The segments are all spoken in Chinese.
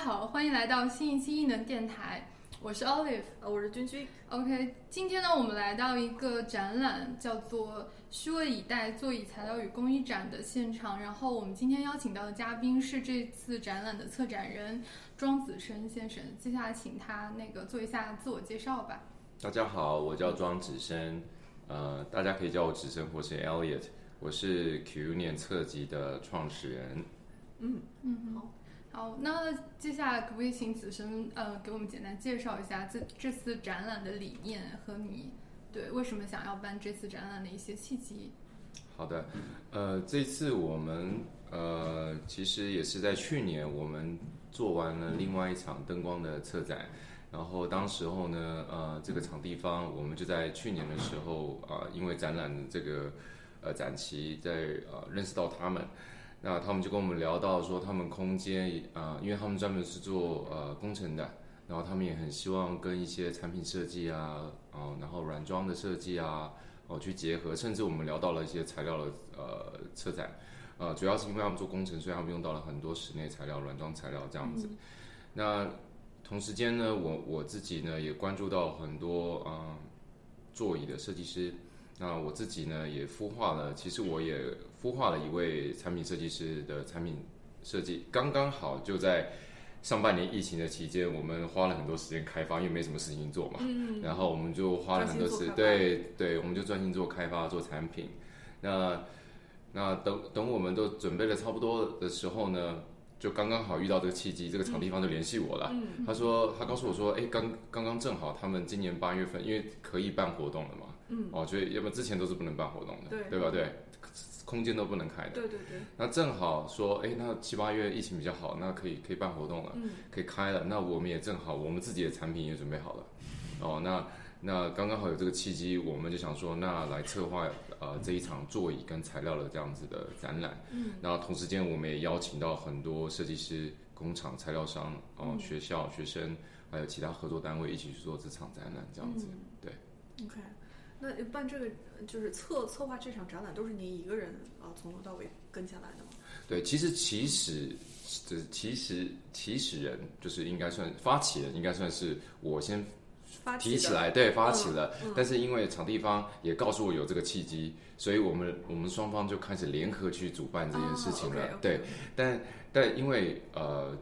Hello，大家好，欢迎来到新一期异能电台，我是 Olive，呃，我是君君。OK，今天呢，我们来到一个展览，叫做“虚位以待：座椅材料与工艺展”的现场。然后我们今天邀请到的嘉宾是这次展览的策展人庄子生先生。接下来请他那个做一下自我介绍吧。大家好，我叫庄子生，呃，大家可以叫我子生或是 Elliot，我是 Q Union 策集的创始人。嗯，嗯，好。好，那接下来可不可以请子生呃给我们简单介绍一下这这次展览的理念和你对为什么想要办这次展览的一些契机？好的，呃，这次我们呃其实也是在去年我们做完了另外一场灯光的策展，然后当时候呢，呃，这个场地方我们就在去年的时候啊、因为展览的这个呃展期在呃认识到他们。那他们就跟我们聊到说，他们空间啊、因为他们专门是做呃工程的，然后他们也很希望跟一些产品设计啊，哦，然后软装的设计啊，哦去结合，甚至我们聊到了一些材料的呃车展，呃，主要是因为他们做工程，所以他们用到了很多室内材料、软装材料这样子。那同时间呢，我我自己呢也关注到很多嗯、呃座椅的设计师。那我自己呢也孵化了，其实我也孵化了一位产品设计师的产品设计，刚刚好就在上半年疫情的期间，我们花了很多时间开发，因为没什么事情做嘛，嗯，然后我们就花了很多时专心做开发对对，我们就专心做开发做产品。那那等等我们都准备的差不多的时候呢，就刚刚好遇到这个契机，这个场地方就联系我了。嗯他说他告诉我说，哎，刚刚刚正好他们今年八月份，因为可以办活动了嘛，嗯，哦，所以要不然之前都是不能办活动的，对对吧？对，空间都不能开的。对对对，那正好说，哎，那七八月疫情比较好，那可以可以办活动了。嗯可以开了，那我们也正好，我们自己的产品也准备好了，哦，那那刚刚好有这个契机，我们就想说，那来策划呃这一场座椅跟材料的这样子的展览，嗯，然后同时间我们也邀请到很多设计师、工厂、材料商、哦、嗯学校、学生，还有其他合作单位一起去做这场展览，这样子，对。OK，那办这个就是策策划这场展览都是您一个人啊从头到尾跟下来的吗？对，其实起始，这其实起始人就是应该算发起人，应该算是我先发起起来，对，发起了。嗯但是因为场地方也告诉我有这个契机，所以我们我们双方就开始联合去主办这件事情了。对，但但因为呃。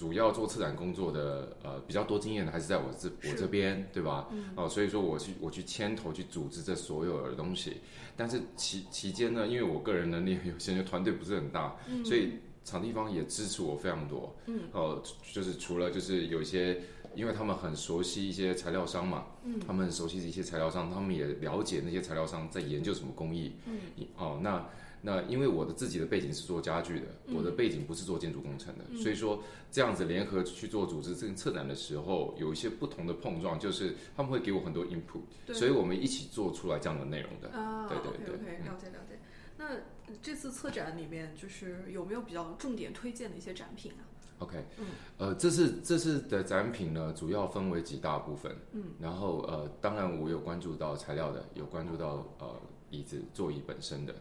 主要做策展工作的呃比较多经验的还是在我这我这边，对吧？嗯。哦、所以说我去我去牵头去组织这所有的东西，但是期期间呢，因为我个人能力有限，就团队不是很大，嗯。所以场地方也支持我非常多。嗯，哦、就是除了就是有一些，因为他们很熟悉一些材料商嘛，嗯，他们很熟悉一些材料商，他们也了解那些材料商在研究什么工艺。嗯，哦，那那因为我的自己的背景是做家具的，嗯我的背景不是做建筑工程的，所以说这样子联合去做组织这个策展的时候，有一些不同的碰撞，就是他们会给我很多 input，对所以我们一起做出来这样的内容的。啊对对对 OK，嗯了解了解。那这次策展里面就是有没有比较重点推荐的一些展品啊？OK，嗯呃，这次这次的展品呢，主要分为几大部分，嗯，然后呃，当然我有关注到材料的，有关注到呃椅子座椅本身的。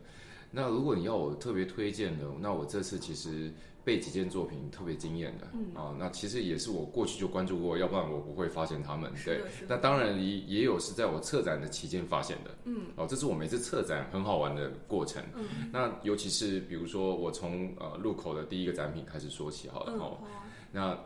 那如果你要我特别推荐的，那我这次其实被几件作品特别惊艳的，嗯啊、那其实也是我过去就关注过，要不然我不会发现他们。对那当然也也有是在我策展的期间发现的，嗯，哦，这是我每次策展很好玩的过程。嗯，那尤其是比如说我从呃入口的第一个展品开始说起好了，嗯，哦，那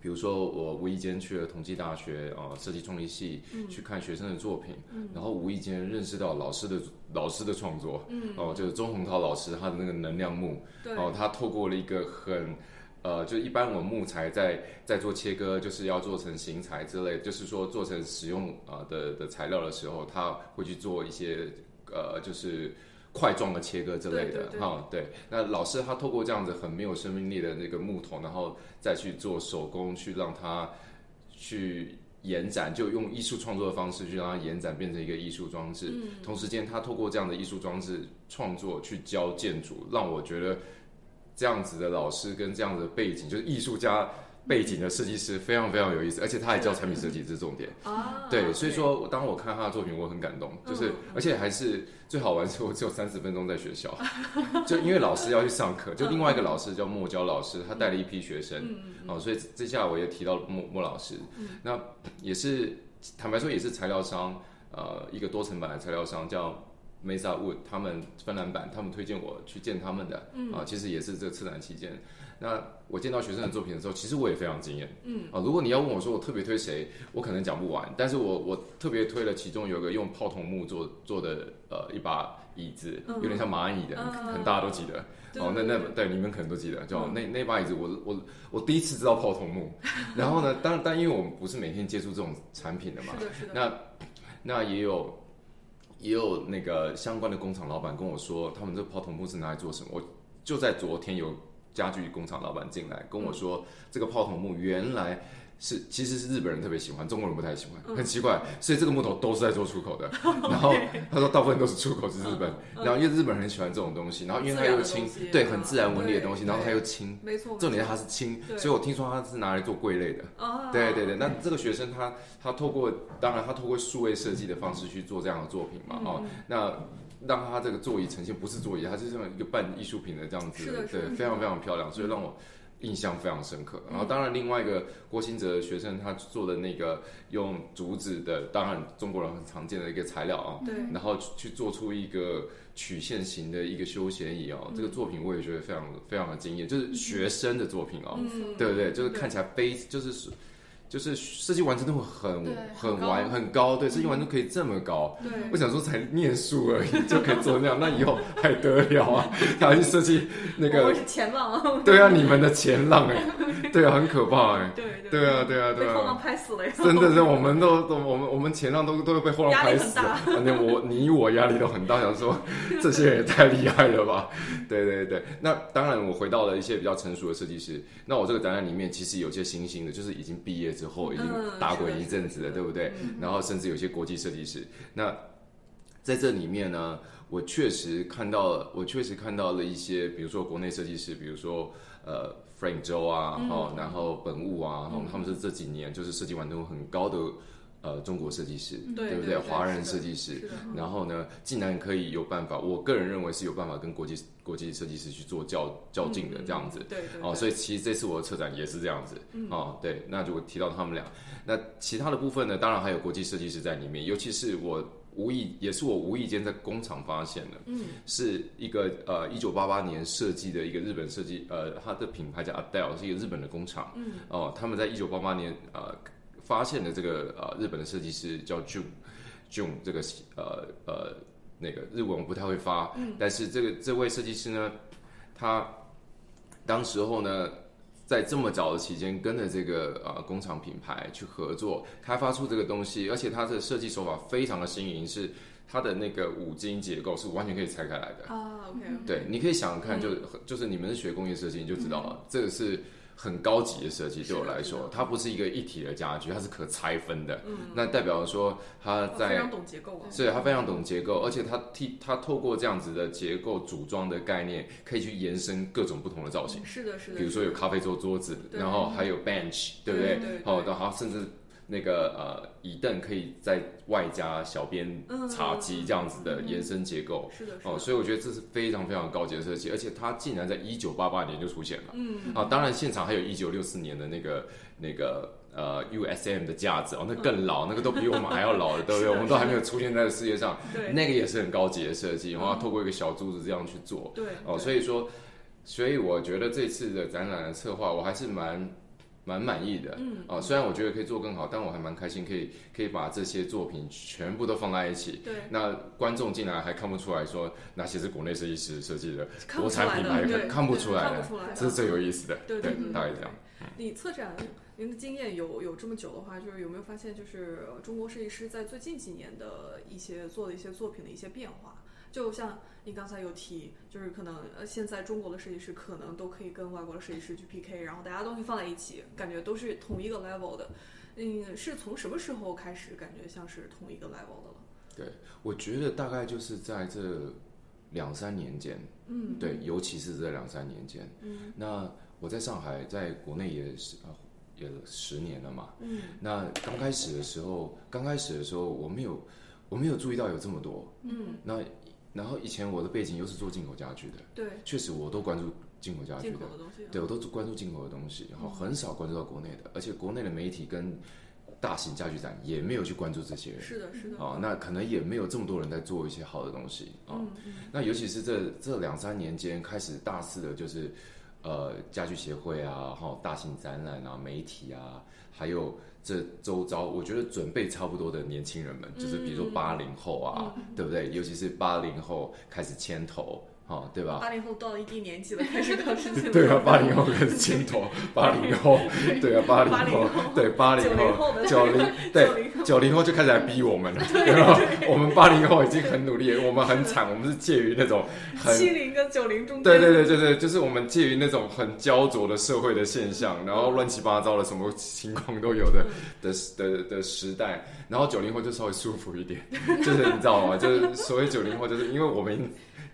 比如说我无意间去了同济大学呃设计创意系、嗯。去看学生的作品，然后无意间认识到老师的老师的创作，嗯，哦、就是钟洪涛老师他的那个能量木，对，哦，他透过了一个很。呃，就一般我们木材在在做切割，就是要做成型材之类，就是说做成使用呃的的材料的时候，他会去做一些呃，就是块状的切割之类的哈。对，那老师他透过这样子很没有生命力的那个木头，然后再去做手工，去让它去延展，就用艺术创作的方式去让它延展，变成一个艺术装置。嗯同时间，他透过这样的艺术装置创作去教建筑，让我觉得这样子的老师跟这样子的背景，就是艺术家背景的设计师，非常非常有意思，而且他还教产品设计，这是重点。啊，对，所以说当我看他的作品，我很感动，就是嗯而且还是最好玩是我只有三十分钟在学校，就因为老师要去上课，就另外一个老师叫莫娇老师，他带了一批学生，嗯哦，所以这下我也提到莫莫老师，那也是坦白说也是材料商，呃，一个多层板的材料商叫 Mesa Wood，他们芬兰版，他们推荐我去见他们的，嗯。啊，其实也是这个策展期间。那我见到学生的作品的时候，其实我也非常惊艳。嗯，啊，如果你要问我说我特别推谁，我可能讲不完。但是我我特别推了其中有一个用泡桐木做做的呃一把椅子，有点像蚂蚁的，嗯可能大家都记得。对哦，那那对对你们可能都记得，就嗯那那把椅子我，我我第一次知道泡桐木。然后呢，当但因为我们不是每天接触这种产品的嘛，是的，是的，那那也有也有那个相关的工厂老板跟我说，他们这泡桐木是拿来做什么？我就在昨天有家具工厂老板进来跟我说，这个泡桐木原来。是，其实是日本人特别喜欢，中国人不太喜欢，很奇怪，所以这个木头都是在做出口的。然后他说大部分都是出口至日本，然后因为日本人很喜欢这种东西，然后因为它又轻对，啊。很自然纹理的东西，然后它又轻，没错，重点它是轻，所以我听说它是拿来做柜类的。啊，对对对，那这个学生他他透过当然他透过数位设计的方式去做这样的作品嘛，嗯哦，那让他这个座椅呈现不是座椅，它是这样一个半艺术品的这样子，对，非常非常漂亮，所以让我印象非常深刻。嗯。然后当然另外一个郭新哲学生他做的那个用竹子的，当然中国人很常见的一个材料啊，对，然后去做出一个曲线型的一个休闲椅哦，这个作品我也觉得非常非常的惊艳，就是学生的作品哦，嗯，对不对？就是看起来非就是就是设计完成度很很很完很高，对，设计完成度可以这么高。对，我想说，才念书而已就可以做那样，那以后还得了啊？他去设计那个，我是前浪，对啊，你们的前浪哎，对啊，很可怕哎，对对啊，对啊，对被后浪啊，拍死了呀，真的是我们都都我们我们前浪都都会被后浪拍死了，反正我你我压力都很大，想说 这些人也太厉害了吧？对对对，那当然我回到了一些比较成熟的设计师，那我这个展览里面其实有些新兴的，就是已经毕业之后已经嗯打滚一阵子了，对不对？嗯。然后甚至有些国际设计师，那在这里面呢，我确实看到了，我确实看到了一些，比如说国内设计师，比如说呃 Frank 周啊，然后本物啊，哦他们是这几年就是设计完成度很高的呃中国设计师，不对？对对对华人设计师。然后呢，竟然可以有办法，我个人认为是有办法跟国际国际设计师去做较较劲的这样子。嗯，对对，哦，所以其实这次我的策展也是这样子，哦，对，那就提到他们俩，那其他的部分呢，当然还有国际设计师在里面，尤其是我无意，也是我无意间在工厂发现的，嗯，是一个呃一九八八年设计的一个日本设计，呃，它的品牌叫 Adele，是一个日本的工厂，嗯，哦，他们在一九八八年呃发现的这个呃日本的设计师叫 Jun Jun 这个呃呃那个日文我不太会发，嗯但是这个这位设计师呢，他当时候呢。在这么早的期间，跟着这个呃工厂品牌去合作，开发出这个东西，而且它的设计手法非常的新颖，是它的那个五金结构是完全可以拆开来的。对，你可以想想看，就就是你们是学工业设计，你就知道了，这个是很高级的设计。对我来说它不是一个一体的家具，它是可拆分的。嗯，那代表说它在非常懂结构啊，是它非常懂结构，而且它替它透过这样子的结构组装的概念，可以去延伸各种不同的造型。是的，是的，比如说有咖啡桌桌子，然后还有 bench，对不对对对哦，然后甚至那个呃椅凳可以在外加小边嗯茶几这样子的延伸结构。是的，是哦，所以我觉得这是非常非常高级的设计，而且它竟然在一九八八年就出现了。嗯，啊，当然现场还有一九六四年的那个那个呃 USM 的架子哦，那更老，那个都比我们还要老了，对不对？我们都还没有出现在世界上，对。那个也是很高级的设计，然后嗯透过一个小珠子这样去做。对，哦，所以说，所以我觉得这次的展览的策划我还是蛮蛮满意的。嗯，啊，虽然我觉得可以做更好，但我还蛮开心，可以可以把这些作品全部都放在一起。对，那观众进来还看不出来说哪些是国内设计师设计的，国产品牌对看不出来的看不出来的，这是最有意思的。对对对，大概这样。你策展您的经验有有这么久的话，就是有没有发现，就是呃中国设计师在最近几年的一些做的一些作品的一些变化？就像你刚才有提，就是可能呃现在中国的设计师可能都可以跟外国的设计师去 PK，然后大家东西放在一起，感觉都是同一个 level 的。嗯，是从什么时候开始感觉像是同一个 level 的了？对我觉得大概就是在这两三年间，嗯，对，尤其是这两三年间。嗯那我在上海，在国内也是啊，也十年了嘛。嗯那刚开始的时候，刚开始的时候我没有我没有注意到有这么多。嗯，那然后以前我的背景又是做进口家具的，对，确实我都关注进口家具的。进口，的东西，对我都关注进口的东西，然后很少关注到国内的，而且国内的媒体跟大型家具展也没有去关注这些人。是的，是的，哦，那可能也没有这么多人在做一些好的东西啊、嗯嗯。那尤其是这这两三年间开始大肆的，就是呃家具协会啊，哈大型展览啊，媒体啊，还有这周遭，我觉得准备差不多的年轻人们，就是比如说八零后啊，对不对？尤其是八零后开始牵头，哈、对吧？八零后到了一定年纪了，开始搞事情。对啊，八零后开始牵头，八零后，对啊，八零后，对八零90后的九零，对九零后就开始来逼我们了，对吧？我们八零后已经很努力，我们很惨，我们是介于那种很七零跟九零中间，对对对对对，就是我们介于那种很焦灼的社会的现象，然后乱七八糟的什么情况都有的的的的时代，然后九零后就稍微舒服一点，就是你知道吗？就是所谓九零后，就是因为我们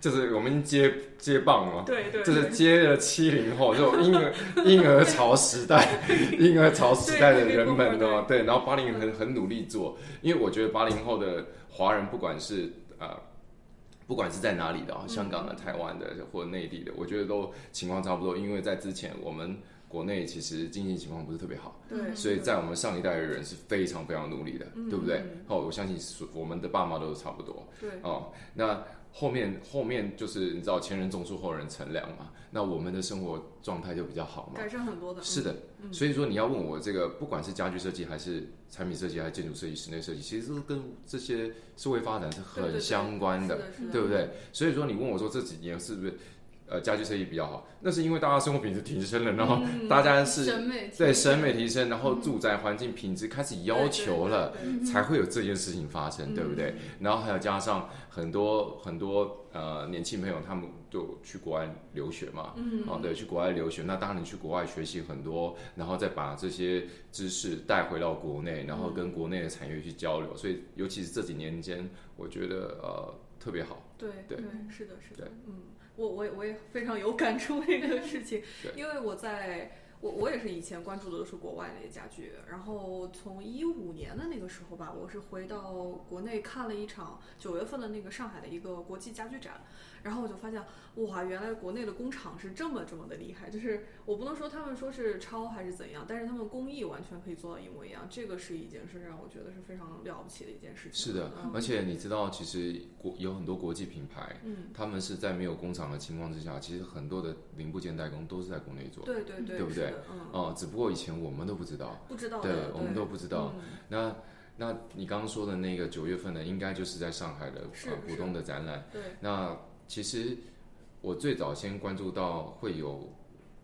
就是我们接接棒嘛，对对，就是接了七零后，就婴儿 婴儿潮时代，婴儿潮时代的人们哦，对，然后八零很很努力做，因为我觉得八零后的华人，不管是呃，不管是在哪里的啊，香港的、台湾的或者内地的，我觉得都情况差不多，因为在之前我们国内其实经济情况不是特别好，对，所以在我们上一代的人是非常非常努力的，对不对？哦，我相信所我们的爸妈都是差不多，对，哦，那后面后面就是你知道前人种树后人乘凉嘛，那我们的生活状态就比较好嘛。改善很多的，是的，所以说你要问我这个，不管是家居设计还是产品设计，还是建筑设计、室内设计，其实都跟这些社会发展是很相关的，对不对？所以说你问我说这几年是不是呃家居设计比较好？那是因为大家生活品质提升了，然后大家是审美对审美提升，然后住宅环境品质开始要求了。才会有这件事情发生，对不对？然后还有加上很多很多呃年轻朋友，他们就去国外留学嘛，嗯，哦对，去国外留学，那当然你去国外学习很多，然后再把这些知识带回到国内，然后跟国内的产业去交流，所以尤其是这几年间，我觉得呃特别好。对对是的，是的，嗯，我我也我也非常有感触这个事情 对，因为我在。我我也是以前关注的都是国外那些家具，然后从一五年的那个时候吧，我是回到国内看了一场九月份的那个上海的一个国际家具展，然后我就发现，哇，原来国内的工厂是这么这么的厉害，就是我不能说他们说是抄还是怎样，但是他们工艺完全可以做到一模一样，这个是一件是让我觉得是非常了不起的一件事情。是的，嗯而且你知道，其实国有很多国际品牌，嗯，他们是在没有工厂的情况之下，其实很多的零部件代工都是在国内做，对对对，对不对？嗯，哦，只不过以前我们都不知道。不知道对的，我们都不知道。嗯那那你刚刚说的那个九月份的，应该就是在上海的是呃浦东的展览。对，那其实我最早先关注到会有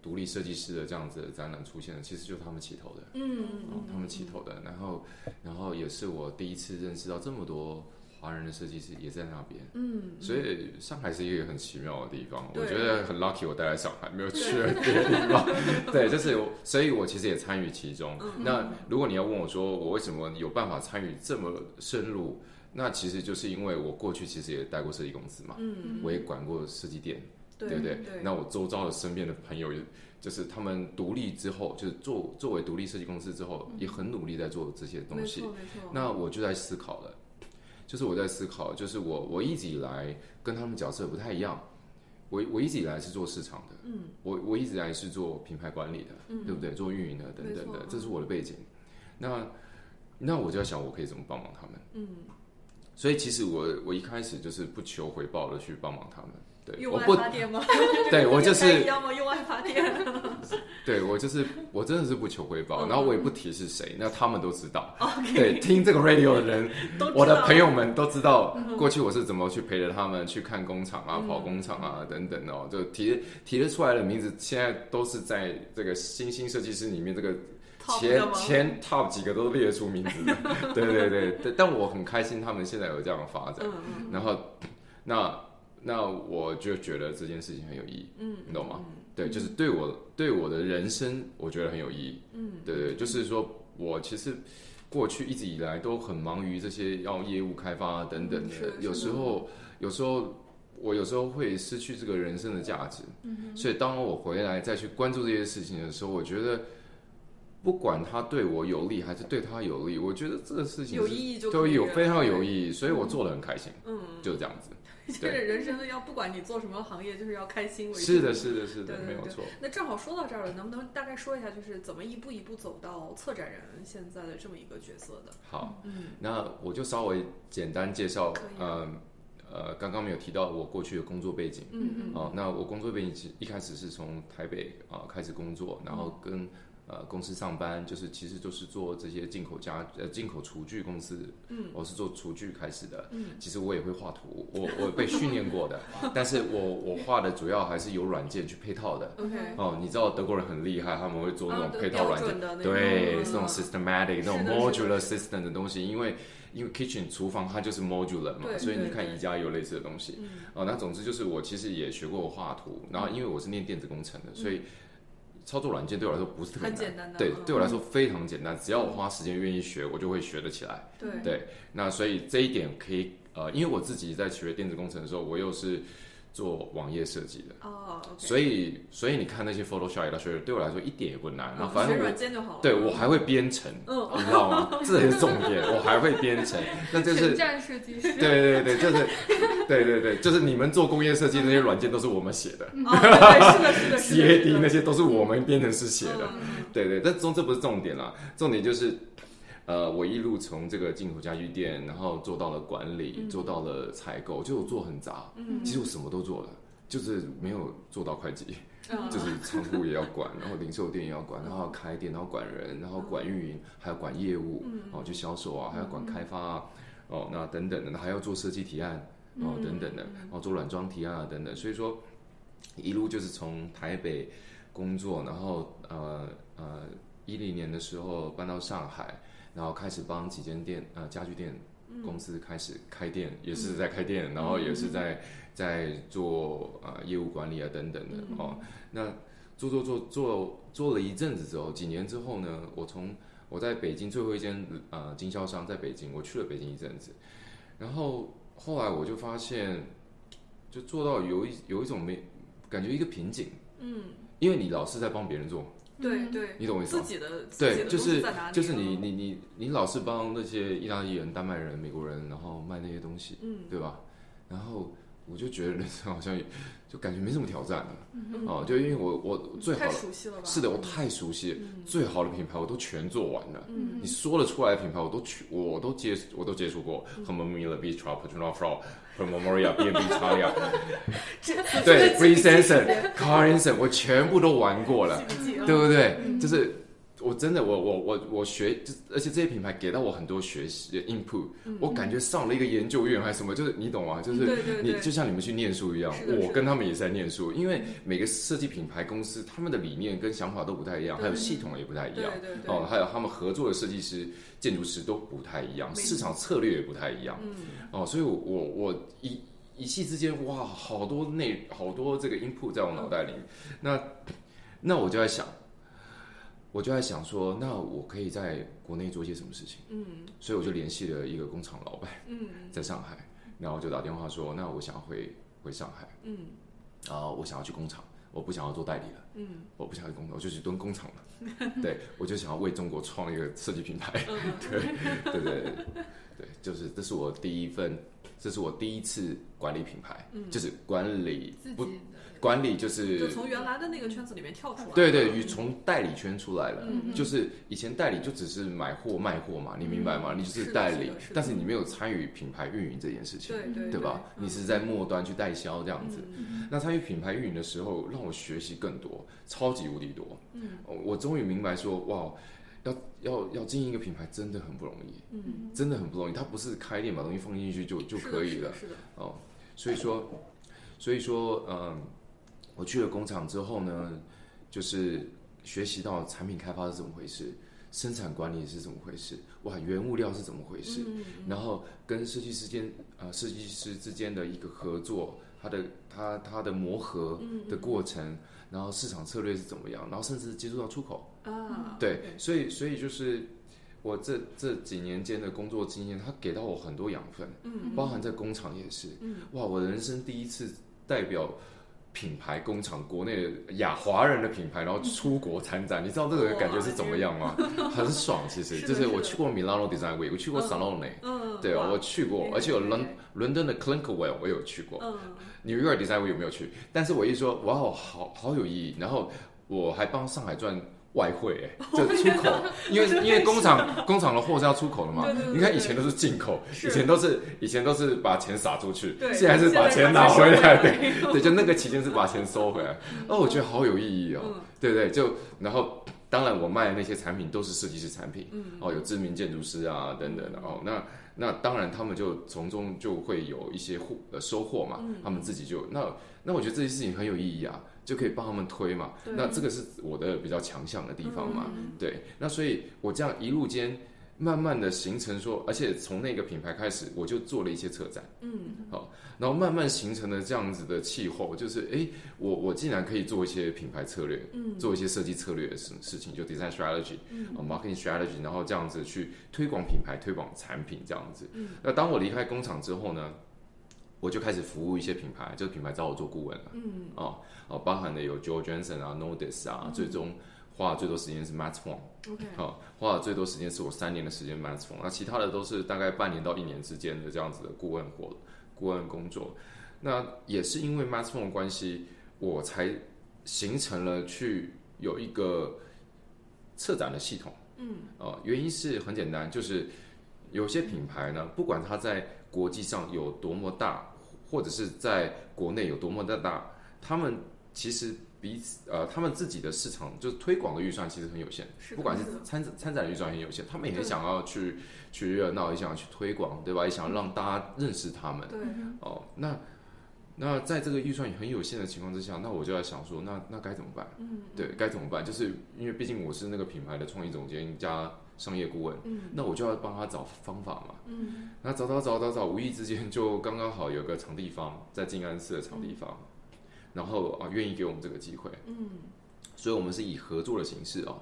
独立设计师的这样子的展览出现的，其实就是他们起头的，嗯哦，他们起头的。然后然后也是我第一次认识到这么多华人的设计师也在那边。嗯，所以上海是一个很奇妙的地方，我对觉得很 lucky，我待在上海，没有去了别的地方。对，就是我，所以我其实也参与其中。嗯那如果你要问我说我为什么有办法参与这么深入，那其实就是因为我过去其实也待过设计公司嘛，嗯，我也管过设计店，对对不对？对，那我周遭的身边的朋友，就是他们独立之后，就是作作为独立设计公司之后，也很努力在做这些东西。没错那我就在思考了，就是我在思考，就是我我一直以来跟他们角色不太一样，我我一直以来是做市场的，嗯，我我一直以来是做品牌管理的，嗯对不对？做运营的等等，的这是我的背景。那那我就要想，我可以怎么帮忙他们？嗯，所以其实我我一开始就是不求回报的去帮忙他们，对，我不，发电吗？对 我就是，要么？用爱发电，对我就是我真的是不求回报，嗯然后我也不提是谁，那他们都知道，对，听这个 radio 的人 我的朋友们都知道，过去我是怎么去陪着他们去看工厂啊、跑工厂啊等等哦，就提提得出来的名字，现在都是在这个新兴设计师里面这个前前 top 几个都列出名字的，对对对对，但我很开心他们现在有这样的发展，然后那那我就觉得这件事情很有意义，嗯，你懂吗？对，就是对我对我的人生，我觉得很有意义。嗯，对对，就是说我其实过去一直以来都很忙于这些要业务开发啊等等的嗯，有是时候有时候我有时候会失去这个人生的价值。嗯所以当我回来再去关注这些事情的时候，我觉得不管他对我有利还是对他有利，我觉得这个事情有意义就都有非常有意义，所以我做的很开心，嗯，就这样子。就是人生要不管你做什么行业，就是要开心为主。是的，是的，是的，对对对没有错。那正好说到这儿了，能不能大概说一下，就是怎么一步一步走到策展人现在的这么一个角色的？好，嗯那我就稍微简单介绍嗯，呃呃，刚刚没有提到我过去的工作背景。嗯嗯哦，那我工作背景其实一开始是从台北啊、开始工作，然后跟呃公司上班，就是其实就是做这些进口家呃进口厨具公司，嗯，我是做厨具开始的，嗯，其实我也会画图，我我被训练过的，但是我我画的主要还是有软件去配套的。，OK，哦，你知道德国人很厉害，他们会做那种配套软件，对，嗯是那种 systematic 那种 modular system 的东西，因为因为 kitchen 厨房它就是 modular 嘛，所以你看宜家有类似的东西。嗯。哦，那总之就是我其实也学过画图，然后因为我是念电子工程的，所以操作软件对我来说不是特别难，很简单的对嗯，对我来说非常简单，只要我花时间愿意学，我就会学得起来。对。对，那所以这一点可以呃，因为我自己在学电子工程的时候，我又是做网页设计的，哦所以所以你看那些 Photoshop、Illustrator 对我来说一点也不难，然后反学正我软件就好了。对我还会编程，嗯。你知道吗？这才是重点，我还会编程，那就是设计师。对对对，就是对对对，就是你们做工业设计那些软件都是我们写的。是的，是的，，CAD 那些都是我们编程师写的。嗯对对，但中这不是重点啦，重点就是，呃，我一路从这个进口家具店，然后做到了管理，做到了采购，就我做很杂，嗯。其实我什么都做了，就是没有做到会计，嗯。就是仓库也要管，然后零售店也要管，然后开店，然后管人，然后管运营，还要管业务，嗯。哦，就销售啊，还要管开发啊，哦，那等等的，还要做设计提案，哦，等等的，然后做软装提案啊，等等，所以说一路就是从台北工作，然后呃呃一零年的时候搬到上海，然后开始帮几间店呃家具店公司开始开店，也是在开店，然后也是在在做呃业务管理啊等等的哦。那做做做做做了一阵子之后，几年之后呢，我从我在北京最后一间呃经销商在北京，我去了北京一阵子，然后后来我就发现，就做到有一有一种没感觉一个瓶颈，嗯，因为你老是在帮别人做，对对，你懂我意思吗？自己的对，就是就是你嗯你你你老是帮那些意大利人、丹麦人、美国人，然后卖那些东西，嗯对吧？然后我就觉得人生好像就感觉没什么挑战了，嗯哦，就因为我我最好的熟悉了吧？是的，我太熟悉了，最好的品牌我都全做完了。嗯你说得出来的品牌我都去，我都接我都接触过 h e m o m i l a Bistro、Petrona Frau、h e m o m o r a B&B Italia，对 f r e e s e n s o n Car i n s o n 我全部都玩过了。对不对？就是我真的，我我我我学，就而且这些品牌给到我很多学习的 input，、我感觉上了一个研究院还是什么，就是你懂吗？就是你就像你们去念书一样我跟他们也是在念书，因为每个设计品牌公司他们的理念跟想法都不太一样，还有系统也不太一样。哦，还有他们合作的设计师、建筑师都不太一样，市场策略也不太一样。嗯哦，所以我我我一一气之间，哇，好多内好多这个 input 在我脑袋里，那那我就在想，我就在想说，那我可以在国内做些什么事情？嗯所以我就联系了一个工厂老板嗯在上海，然后就打电话说，那我想要回回上海，嗯然后我想要去工厂，我不想要做代理了。嗯我不想去工厂，我就去蹲工厂了。对，我就想要为中国创一个设计品牌。嗯 对，对对对对，就是这是我第一份，这是我第一次管理品牌，就是管理不管理就是就从原来的那个圈子里面跳出来。对对，与从代理圈出来了，嗯就是以前代理就只是买货卖货嘛，你明白吗？你就是代理是的是，但是你没有参与品牌运营这件事情，对对对吧？你是在末端去代销这样子。嗯那参与品牌运营的时候，让我学习更多，超级无敌多。嗯哦，我终于明白说，哇，要要要经营一个品牌真的很不容易，嗯，真的很不容易。它不是开店把东西放进去就就可以了的是的，是的，哦。所以说，所以说，嗯，我去了工厂之后呢，就是学习到产品开发是怎么回事，生产管理是怎么回事，哇，原物料是怎么回事，嗯然后跟设计师间呃设计师之间的一个合作，它的它它的磨合嗯的过程，然后市场策略是怎么样，然后甚至接触到出口，啊，对，所以所以就是我这这几年间的工作经验，它给到我很多养分，嗯。包含在工厂也是，嗯。哇，我人生第一次代表品牌工厂，国内的亚华人的品牌，然后出国参展，你知道这个感觉是怎么样吗？很爽，其实就是我去过 Milano Design Week，我去过嗯 Salone，、嗯，对我去过而且有伦伦敦的 Clinkerwell 我有去过，嗯，纽约 Design Week 有没有去？但是我一说，哇，好好有意义，然后我还帮上海赚。外汇哎，就出口，因为因为工厂工厂的货是要出口的嘛。你看以前都是进口，以前都是以前都是把钱撒出去，对，现在是把钱拿回来，回对对，就那个期间是把钱收回来。哦，我觉得好有意义哦，嗯对不对？就然后当然我卖的那些产品都是设计师产品，嗯哦，有知名建筑师啊等等的哦，那那当然他们就从中就会有一些获呃收获嘛，嗯他们自己就那那我觉得这些事情很有意义啊，就可以帮他们推嘛，那这个是我的比较强项的地方嘛，嗯。对，那所以我这样一路间慢慢的形成说，而且从那个品牌开始，我就做了一些策展。嗯。好然后慢慢形成了这样子的气候，就是诶，我我竟然可以做一些品牌策略，嗯。做一些设计策略的事事情，就 design strategy，嗯。啊、marketing strategy，然后这样子去推广品牌、推广产品这样子。嗯。那当我离开工厂之后呢，我就开始服务一些品牌，这个品牌找我做顾问了。嗯哦哦，包含的有 Joe Johnson 啊、Notice 啊，最终花了最多时间是 Matt Fong，，OK，好、花了最多时间是我三年的时间 Matt Fong，那其他的都是大概半年到一年之间的这样子的顾问活顾问工作。那也是因为 Matt Fong 的关系，我才形成了去有一个策展的系统。嗯哦，原因是很简单，就是有些品牌呢，不管它在国际上有多么大，或者是在国内有多么的大，他们其实彼此呃，他们自己的市场就是推广的预算其实很有限，不管是参参展的预算很有限，他们也很想要去去热闹，也想要去推广，对吧？也想要让大家认识他们。对，哦，那那在这个预算也很有限的情况之下，那我就在想说，那那该怎么办？嗯对，该怎么办？就是因为毕竟我是那个品牌的创意总监加商业顾问，嗯。那我就要帮他找方法嘛。嗯。那找找找找找，无意之间就刚刚好有个场地方在静安寺的场地方，然后啊愿意给我们这个机会，嗯。所以我们是以合作的形式啊，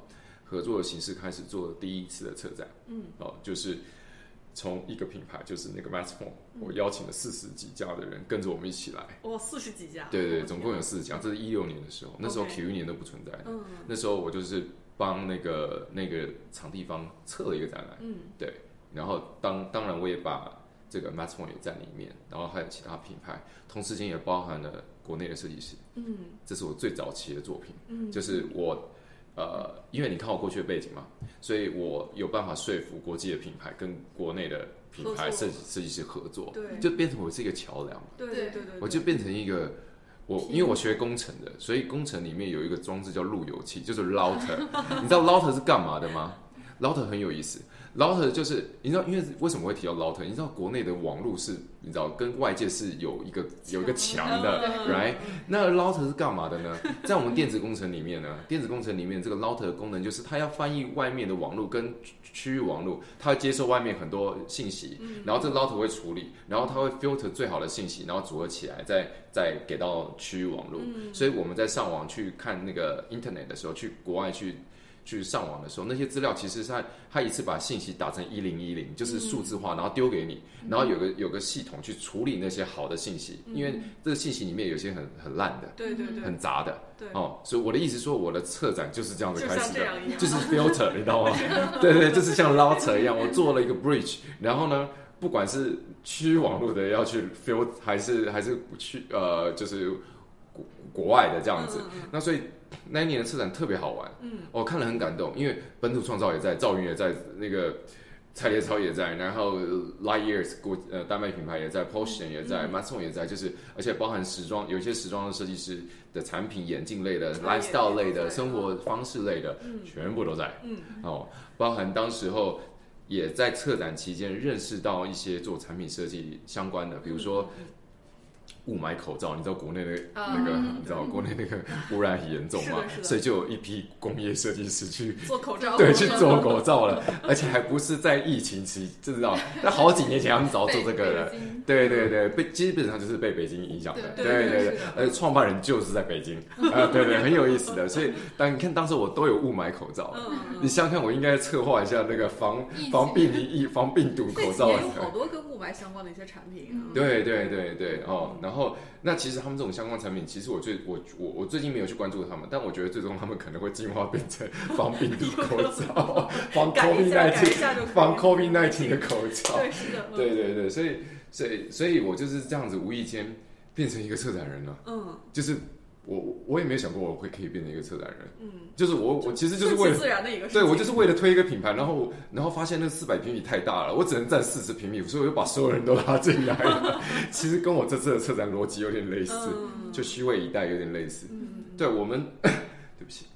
合作的形式开始做第一次的策展。嗯。哦，就是从一个品牌，就是那个 Phone，我嗯邀请了四十几家的人跟着我们一起来。哇，四十几家，对对总共有四十家，这是一六年的时候，那时候 Q 一年都不存在的。嗯。那时候我就是帮那个那个场地方策了一个展览，嗯。然后当当然我也把这个 Mass Phone 也在里面，然后还有其他品牌，同时间也包含了国内的设计师，嗯。这是我最早期的作品，嗯，就是我呃，因为你看我过去的背景嘛，所以我有办法说服国际的品牌跟国内的品牌设计设计师合作，对。就变成我是一个桥梁。对对对对，我就变成一个我，因为我学工程的，所以工程里面有一个装置叫路由器，就是 router。你知道 router 是干嘛的吗？router 很有意思，router 就是你知道，因为为什么会提到 router？你知道国内的网络是，你知道跟外界是有一个有一个墙的 嗯，right？那 router 是干嘛的呢？在我们电子工程里面呢，电子工程里面这个 router 的功能就是它要翻译外面的网络跟区域网络，它会接受外面很多信息，然后这个 router 会处理，然后它会 filter 最好的信息，然后组合起来，再再给到区域网络。所以我们在上网去看那个 internet 的时候，去国外去去上网的时候，那些资料其实是它它一次把信息打成一零一零，就是数字化，然后丢给你，然后有个有个系统去处理那些好的信息，因为这个信息里面有些很很烂的。对对对。很杂的对，哦，所以我的意思说，我的策展就是这样子就开始的，就是 filter，你知道吗？对对，就是像 router 一样，我做了一个 bridge，然后呢，不管是区域网络的要去 filter，还是还是去呃，就是国国外的这样子，嗯。那所以那一年的策展特别好玩，嗯，我看了很感动，因为本土创造也在，赵云也在，那个蔡列超也在，然后 Light Years 国呃丹麦品牌也在，Potion 也在、嗯。M a s o n 也在，就是而且包含时装，有些时装的设计师的产品、眼镜类的、lifestyle 类的、生活方式类的，嗯。全部都在。嗯。哦，包含当时候也在策展期间认识到一些做产品设计相关的，比如说雾霾口罩，你知道国内的啊那个，嗯你知道国内那个污染很严重嘛是的是，的。所以就有一批工业设计师去做口罩，对去做口罩了，而且还不是在疫情期，就知道？那好几年前他们早做这个了。对对对，被基本上就是被北京影响的，对对对而且创办人就是在北京，啊，对对，很有意思的。所以当你看当时我都有雾霾口罩，嗯，你想想看，我应该策划一下那个防防病疫、防病毒口罩有好多跟雾霾相关的一些产品啊，对对对对，哦，然然后那其实他们这种相关产品，其实我最我我我最近没有去关注他们，但我觉得最终他们可能会进化变成防病毒口罩，防 COVID 下改一 nineteen 下就可以防 COVID nineteen 的口罩。对，是的，嗯。对对对，所以所以所以我就是这样子无意间变成一个策展人了，嗯。就是我我也没有想过我会可以变成一个策展人，嗯，就是我我其实就是为了自然的一个事情。对我就是为了推一个品牌，然后然后发现那四百平米太大了，我只能占四十平米，所以我就把所有人都拉进来了。其实跟我这次的策展逻辑有点类似，嗯就虚位以待有点类似。嗯对我们，对不起，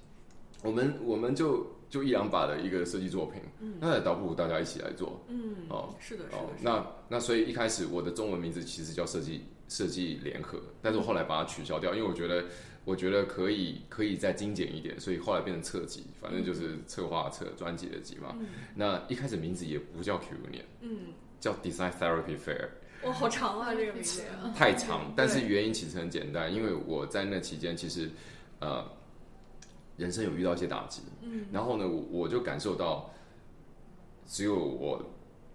我们我们就就一两把的一个设计作品，那倒不如大家一起来做。嗯，哦是的，是哦的，，是的那那所以一开始我的中文名字其实叫设计设计联合，但是我后来把它取消掉，因为我觉得我觉得可以可以再精简一点，所以后来变成侧辑，反正就是策划策专辑的辑嘛。那一开始名字也不叫 Q Union，嗯，叫 Design Therapy Fair，哇，好长啊，这个名字。太长，但是原因其实很简单，因为我在那期间其实呃人生有遇到一些打击，嗯，然后呢，我我就感受到，只有我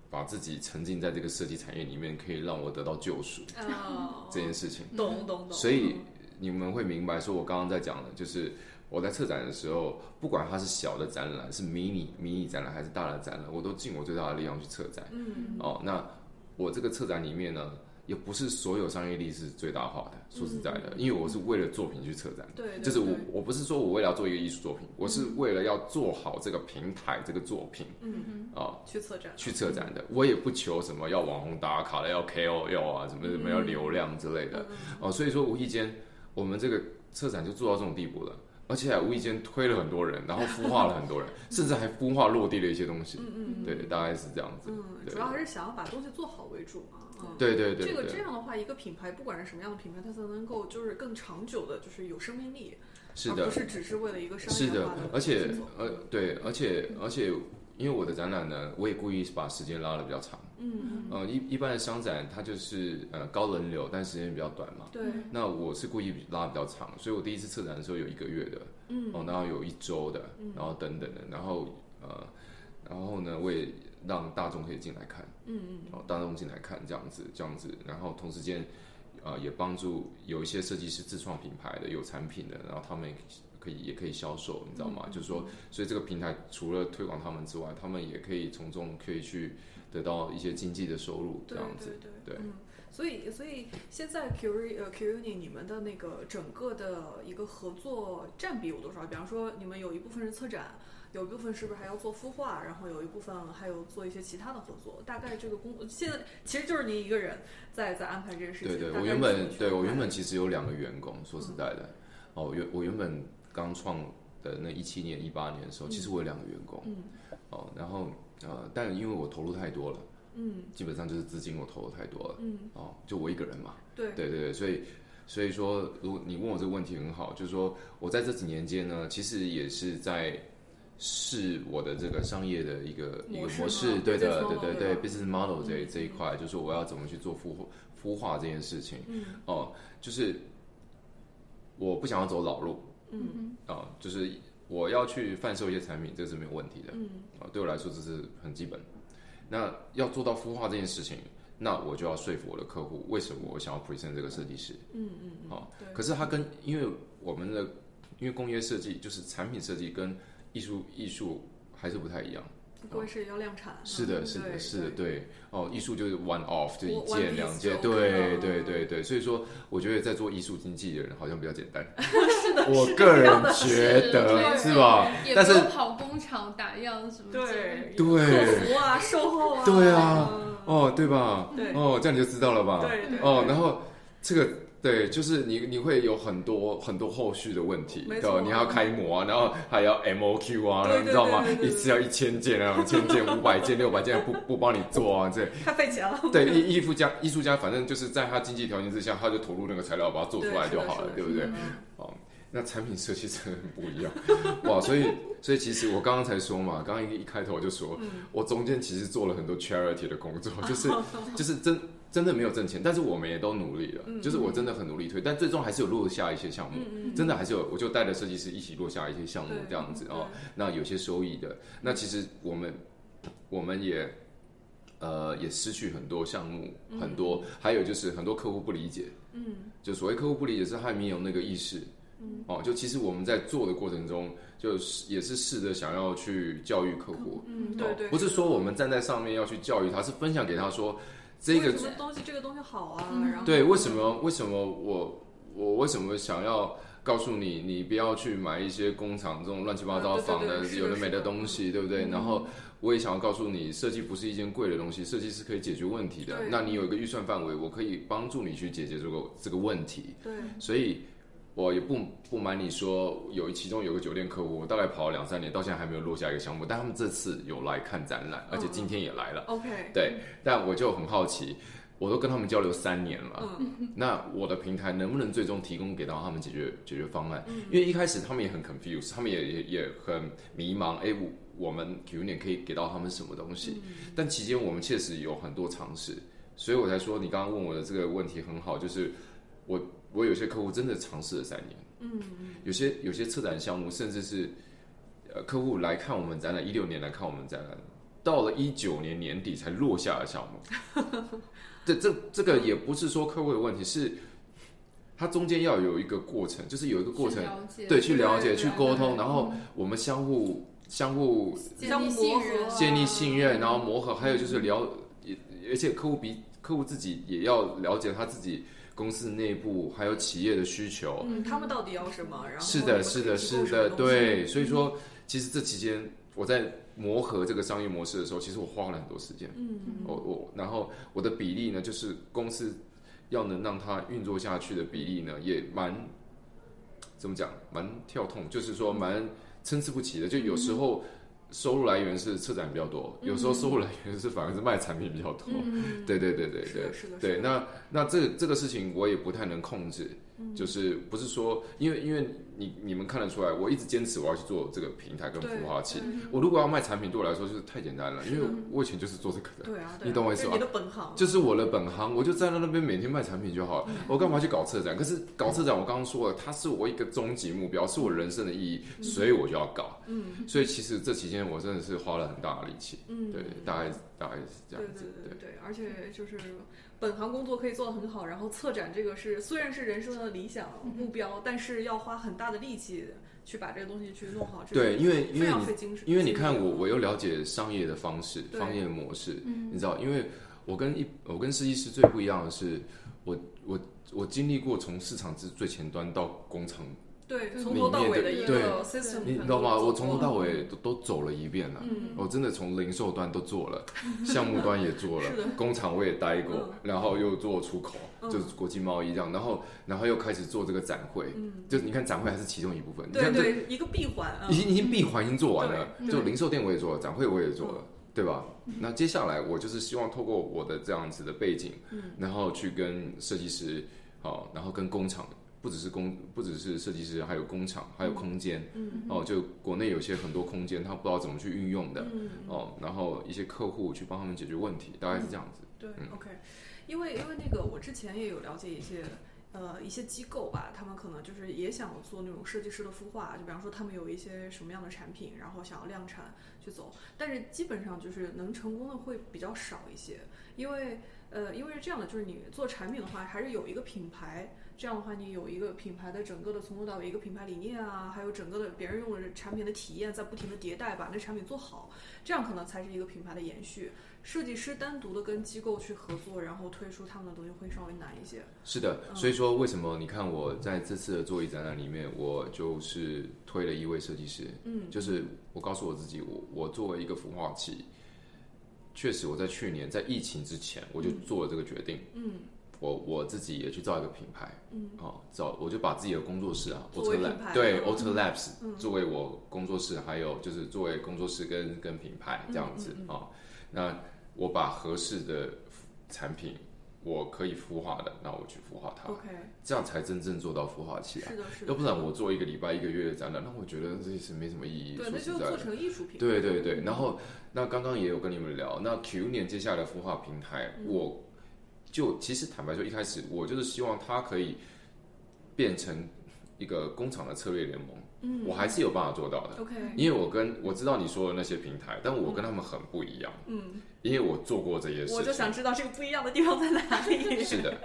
把自己沉浸在这个设计产业里面，可以让我得到救赎啊，这件事情。懂懂懂。所以你们会明白，说我刚刚在讲的，就是我在策展的时候，不管它是小的展览、是迷你迷你展览还是大的展览，我都尽我最大的力量去策展。嗯哦，那我这个策展里面呢，也不是所有商业力是最大化的。说实在的，因为我是为了作品去策展，对，对就是我我不是说我为了要做一个艺术作品，我是为了要做好这个平台这个作品嗯，啊、去策展，去策展的。我也不求什么要网红打卡的，要 KOL 啊，什么什么要流量之类的。哦，所以说无意间我们这个策展就做到这种地步了。而且还无意间推了很多人，然后孵化了很多人，甚至还孵化落地了一些东西。嗯嗯对，大概是这样子。嗯，主要还是想要把东西做好为主嘛。嗯，对对对这个这样的话，一个品牌不管是什么样的品牌，它才能够就是更长久的，就是有生命力，是的而不，是只是为了一个商业化的，而且呃，对，而且而且，因为我的展览呢，我也故意把时间拉的比较长。嗯，呃，一一般的商展它就是呃高人流，但时间比较短嘛。对，那我是故意拉得比较长，所以我第一次策展的时候有一个月的，嗯。哦，然后有一周的，然后等等的，然后呃，然后呢，我也让大众可以进来看，嗯嗯。哦，大众进来看这样子，这样子，然后同时间，呃，也帮助有一些设计师自创品牌的，有产品的，然后他们也可以也可以销售，你知道吗？就是说，所以这个平台除了推广他们之外，他们也可以从中可以去得到一些经济的收入，这样子，对对嗯，所以所以现在 Q 呃 Uni 你们的那个整个的一个合作占比有多少？比方说你们有一部分是策展。有一部分是不是还要做孵化，然后有一部分还有做一些其他的合作？大概这个工现在其实就是您一个人在在安排这个事情。对对，我原本对我原本其实有两个员工，说实在的，哦，原我原本刚创的那一七年、一八年的时候，其实我有两个员工，嗯。哦，然后呃，但因为我投入太多了，嗯。基本上就是资金我投入太多了，嗯，哦，就我一个人嘛，对。对对对，所以所以说，如果你问我这个问题很好，就是说我在这几年间呢，其实也是在试我的这个商业的一个一个模式对的对对对，business model 这这一块，就是我要怎么去做孵化孵化这件事情，嗯。哦，就是我不想要走老路嗯啊、就是我要去贩售一些产品，这是没有问题的嗯啊、对我来说这是很基本。那要做到孵化这件事情，那我就要说服我的客户，为什么我想要 present 这个设计师。嗯嗯嗯，好对，可是他跟因为我们的因为工业设计就是产品设计跟艺术艺术还是不太一样。不会是要量产。是的，嗯是的，是的，对对。哦，艺术就是 one off，就一件两件，对对对对。所以说，我觉得在做艺术经济的人好像比较简单。我个人觉得是是吧？也但是跑工厂打样什么。对对客服啊，售后啊，对啊嗯哦，对吧？对哦，这样你就知道了吧？对对哦，然后这个对，就是你你会有很多很多后续的问题，对吧？你还要开模啊，然后还要 MOQ 啊，对你知道吗一次要一千件啊，两千件、五百件、六百件不不帮你做啊，这太费钱了。对艺艺术家艺术家，反正就是在他经济条件之下，他就投入那个材料把它做出来就好了，对不对？？哦，那产品设计真的很不一样哇！所以，所以其实我刚刚才说嘛，刚刚一一开头就说，嗯我中间其实做了很多 charity 的工作，就是就是真真的没有挣钱，但是我们也都努力了，嗯就是我真的很努力推，但最终还是有落下一些项目，真的还是有，我就带着设计师一起落下一些项目这样子对哦，那有些收益的，那其实我们我们也。呃，也失去很多项目，嗯很多，还有就是很多客户不理解，嗯就所谓客户不理解，是他没有那个意识。嗯，哦，就其实我们在做的过程中，就是也是试着想要去教育客户。嗯，对对，哦不是说我们站在上面要去教育他，是分享给他说这个东西这个东西好啊，嗯然后对为什么为什么我我为什么想要告诉你，你不要去买一些工厂这种乱七八糟仿的有的没的东西，对不对？嗯然后我也想要告诉你，设计不是一件贵的东西，设计是可以解决问题的。那你有一个预算范围，我可以帮助你去解决这个这个问题。对，所以我也不不瞒你说，有其中有个酒店客户，我大概跑了两三年，到现在还没有落下一个项目，但他们这次有来看展览，而且今天也来了。OK，对，但我就很好奇，我都跟他们交流三年了，嗯 那我的平台能不能最终提供给到他们解决解决方案？嗯因为一开始他们也很 confused，他们也也也很迷茫，哎，我我们 Q 年可以给到他们什么东西？嗯但期间我们确实有很多尝试，所以我才说你刚刚问我的这个问题很好，就是我我有些客户真的尝试了三年，嗯有些有些策展项目甚至是呃客户来看我们展览，一六年来看我们展览，到了一九年年底才落下的项目。这这这个也不是说客户的问题，是它中间要有一个过程，就是有一个过程对，去了解、去沟通，然后我们相互相互建立信任，建立信任，然后磨合，还有就是了，也而且客户比客户自己也要了解他自己公司内部还有企业的需求。嗯，他们到底要什么？然后是的，是的，是的，对。所以说，其实这期间我在磨合这个商业模式的时候，其实我花了很多时间。嗯我我然后我的比例呢，就是公司要能让它运作下去的比例呢，也蛮怎么讲，蛮跳痛，就是说蛮参差不齐的。就有时候收入来源是车展比较多，有时候收入来源是反而是卖产品比较多。对对对对对，对，那那这这个事情我也不太能控制，嗯。就是不是说，因为因为你你们看得出来，我一直坚持我要去做这个平台跟孵化器。嗯我如果要卖产品，对我来说就是太简单了，因为我以前就是做这个的，对啊，对啊你懂我意思吧？你的本行，就是我的本行，我就站在那边每天卖产品就好了。我干嘛去搞策展？可是搞策展，我刚刚说了，它是我一个终极目标，是我人生的意义，所以我就要搞。嗯。所以其实这期间我真的是花了很大的力气，嗯，对，大概大概是这样子，对对。对，而且就是本行工作可以做得很好，然后策展这个是虽然是人生的理想目标，但是要花很大的力气去把这个东西去弄好，对，因为因非为你因为你看我，我又了解商业的方式、商业模式，嗯。你知道，因为我跟一我跟设计师最不一样的是，我我我经历过从市场最最前端到工厂，对里从头到尾的面一对个 system，你知道吗？我从头到尾都都走了一遍了。嗯我真的从零售端都做了，项目端也做了，工厂我也待过嗯，然后又做出口，嗯就是国际贸易这样，然后然后又开始做这个展会，嗯，就是你看展会还是其中一部分，你对看这对，一个闭环啊已，经已经闭环已经做完了，就零售店我也做了，展会我也做了，对吧？那接下来我就是希望透过我的这样子的背景，嗯然后去跟设计师，好，然后跟工厂，不只是工，不只是设计师，还有工厂，还有空间，嗯。哦，就国内有些很多空间，他不知道怎么去运用的，嗯。哦，然后一些客户去帮他们解决问题，大概是这样子。对、嗯。O k 因为因为那个我之前也有了解一些呃一些机构吧，他们可能就是也想做那种设计师的孵化，就比方说他们有一些什么样的产品，然后想要量产去走，但是基本上就是能成功的会比较少一些，因为呃因为是这样的，就是你做产品的话，还是有一个品牌。这样的话，你有一个品牌的整个的从头到尾一个品牌理念啊，还有整个的别人用的产品的体验，在不停的迭代，把那产品做好，这样可能才是一个品牌的延续。设计师单独的跟机构去合作，然后推出他们的东西会稍微难一些。是的，嗯所以说为什么你看我在这次的座椅展览里面，我就是推了一位设计师，嗯就是我告诉我自己，我我作为一个孵化器，确实我在去年在疫情之前我就做了这个决定，嗯我我自己也去造一个品牌，嗯哦，造我就把自己的工作室啊 Auto 品 Lab 牌对嗯 Auto Labs 嗯作为我工作室，还有就是作为工作室跟跟品牌这样子嗯嗯哦，那我把合适的产品我可以孵化的，那我去孵化它，，OK，这样才真正做到孵化器啊。是的，是的。要不然我做一个礼拜、一个月的展览，那我觉得这是没什么意义。对，说那就做实在的，成艺术品。对对对。然后那刚刚也有跟你们聊，那 Q 年接下来的孵化平台，嗯我就其实坦白说，一开始我就是希望它可以变成一个工厂的策略联盟，嗯我还是有办法做到的。OK，因为我跟我知道你说的那些平台，但我跟他们很不一样，嗯，因为我做过这些事情。我就想知道这个不一样的地方在哪里。是的，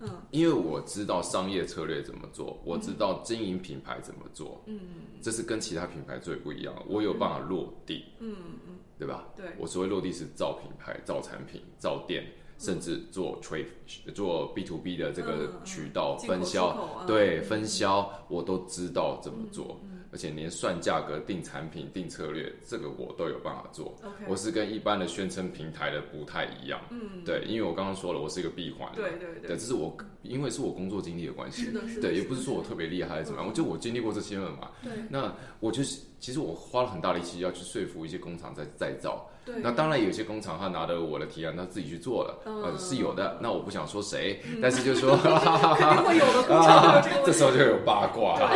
嗯因为我知道商业策略怎么做，我知道经营品牌怎么做，嗯这是跟其他品牌最不一样。我有办法落地，嗯嗯，对吧？对，我所谓落地是造品牌、造产品、造店，甚至做 trade、做 B to B 的这个渠道分销，对分销我都知道怎么做，而且连算价格、定产品、定策略，这个我都有办法做。我是跟一般的宣称平台的不太一样，嗯，对，因为我刚刚说了，我是一个闭环，对对对，这是我因为是我工作经历的关系。对，也不是说我特别厉害还是怎么样，我就我经历过这些了嘛。对。那我就是，其实我花了很大力气要去说服一些工厂在再造。对，那当然，有些工厂他拿着我的提案，他自己去做了，嗯。呃，是有的。那我不想说谁，但是就说，肯定会有的工厂这时候就有八卦了。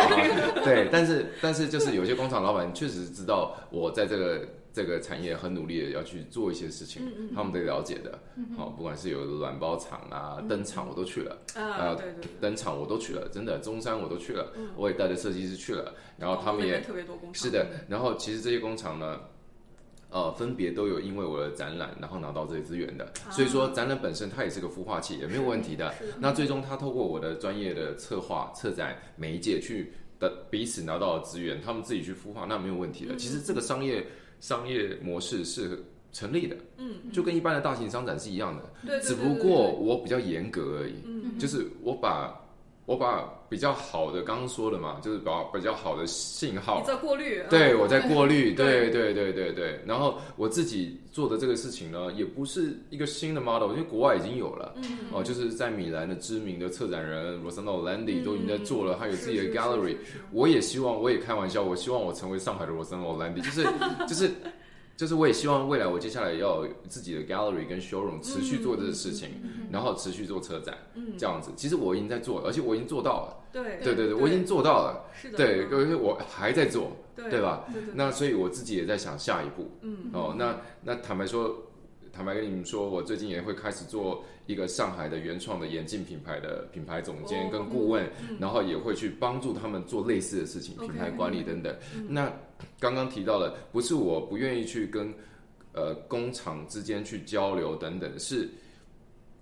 对，但是但是就是有些工厂老板确实知道我在这个这个产业很努力的要去做一些事情，嗯他们得了解的。好，不管是有软包厂啊、灯厂我都去了，啊，呃对对对，灯厂我都去了，真的中山我都去了，嗯。我也带着设计师去了，然后他们也特别多工厂，是的，然后其实这些工厂呢，呃，分别都有因为我的展览，然后拿到这些资源的，所以说展览本身它也是个孵化器，也没有问题的。那最终它透过我的专业的策划、策展媒介去的彼此拿到的资源，他们自己去孵化，那没有问题的。其实这个商业商业模式是成立的，嗯，就跟一般的大型商展是一样的，对，对只不过，我比较严格而已。嗯就是我把我把比较好的，刚刚说的嘛，就是把比较好的信号。你，在过滤，对，嗯我在过滤，对。对对对对对。然后我自己做的这个事情呢，也不是一个新的 model，因为国外已经有了。嗯，哦，就是在米兰的知名的策展人 Rossano Landi 嗯。都已经在做了，他有自己的 gallery 我也希望，我也开玩笑，我希望我成为上海的 Rossano Landi，就是 就是就是我也希望未来我接下来要有自己的 gallery 跟 showroom 持续做这个事情，然后持续做车展，嗯这样子。其实我已经在做了，而且我已经做到了。对对对对，我已经做到了。是的，对，而且我还在做。对对吧？对对，那所以我自己也在想下一步嗯哦。那那坦白说，坦白跟你们说，我最近也会开始做一个上海的原创的眼镜品牌的品牌总监哦跟顾问，嗯然后也会去帮助他们做类似的事情品牌管理等等。嗯那刚刚提到了，不是我不愿意去跟呃工厂之间去交流等等，是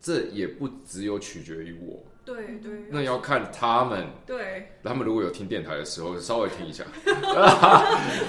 这也不只有取决于我，对对，那要看他们。对他们如果有听电台的时候，稍微听一下。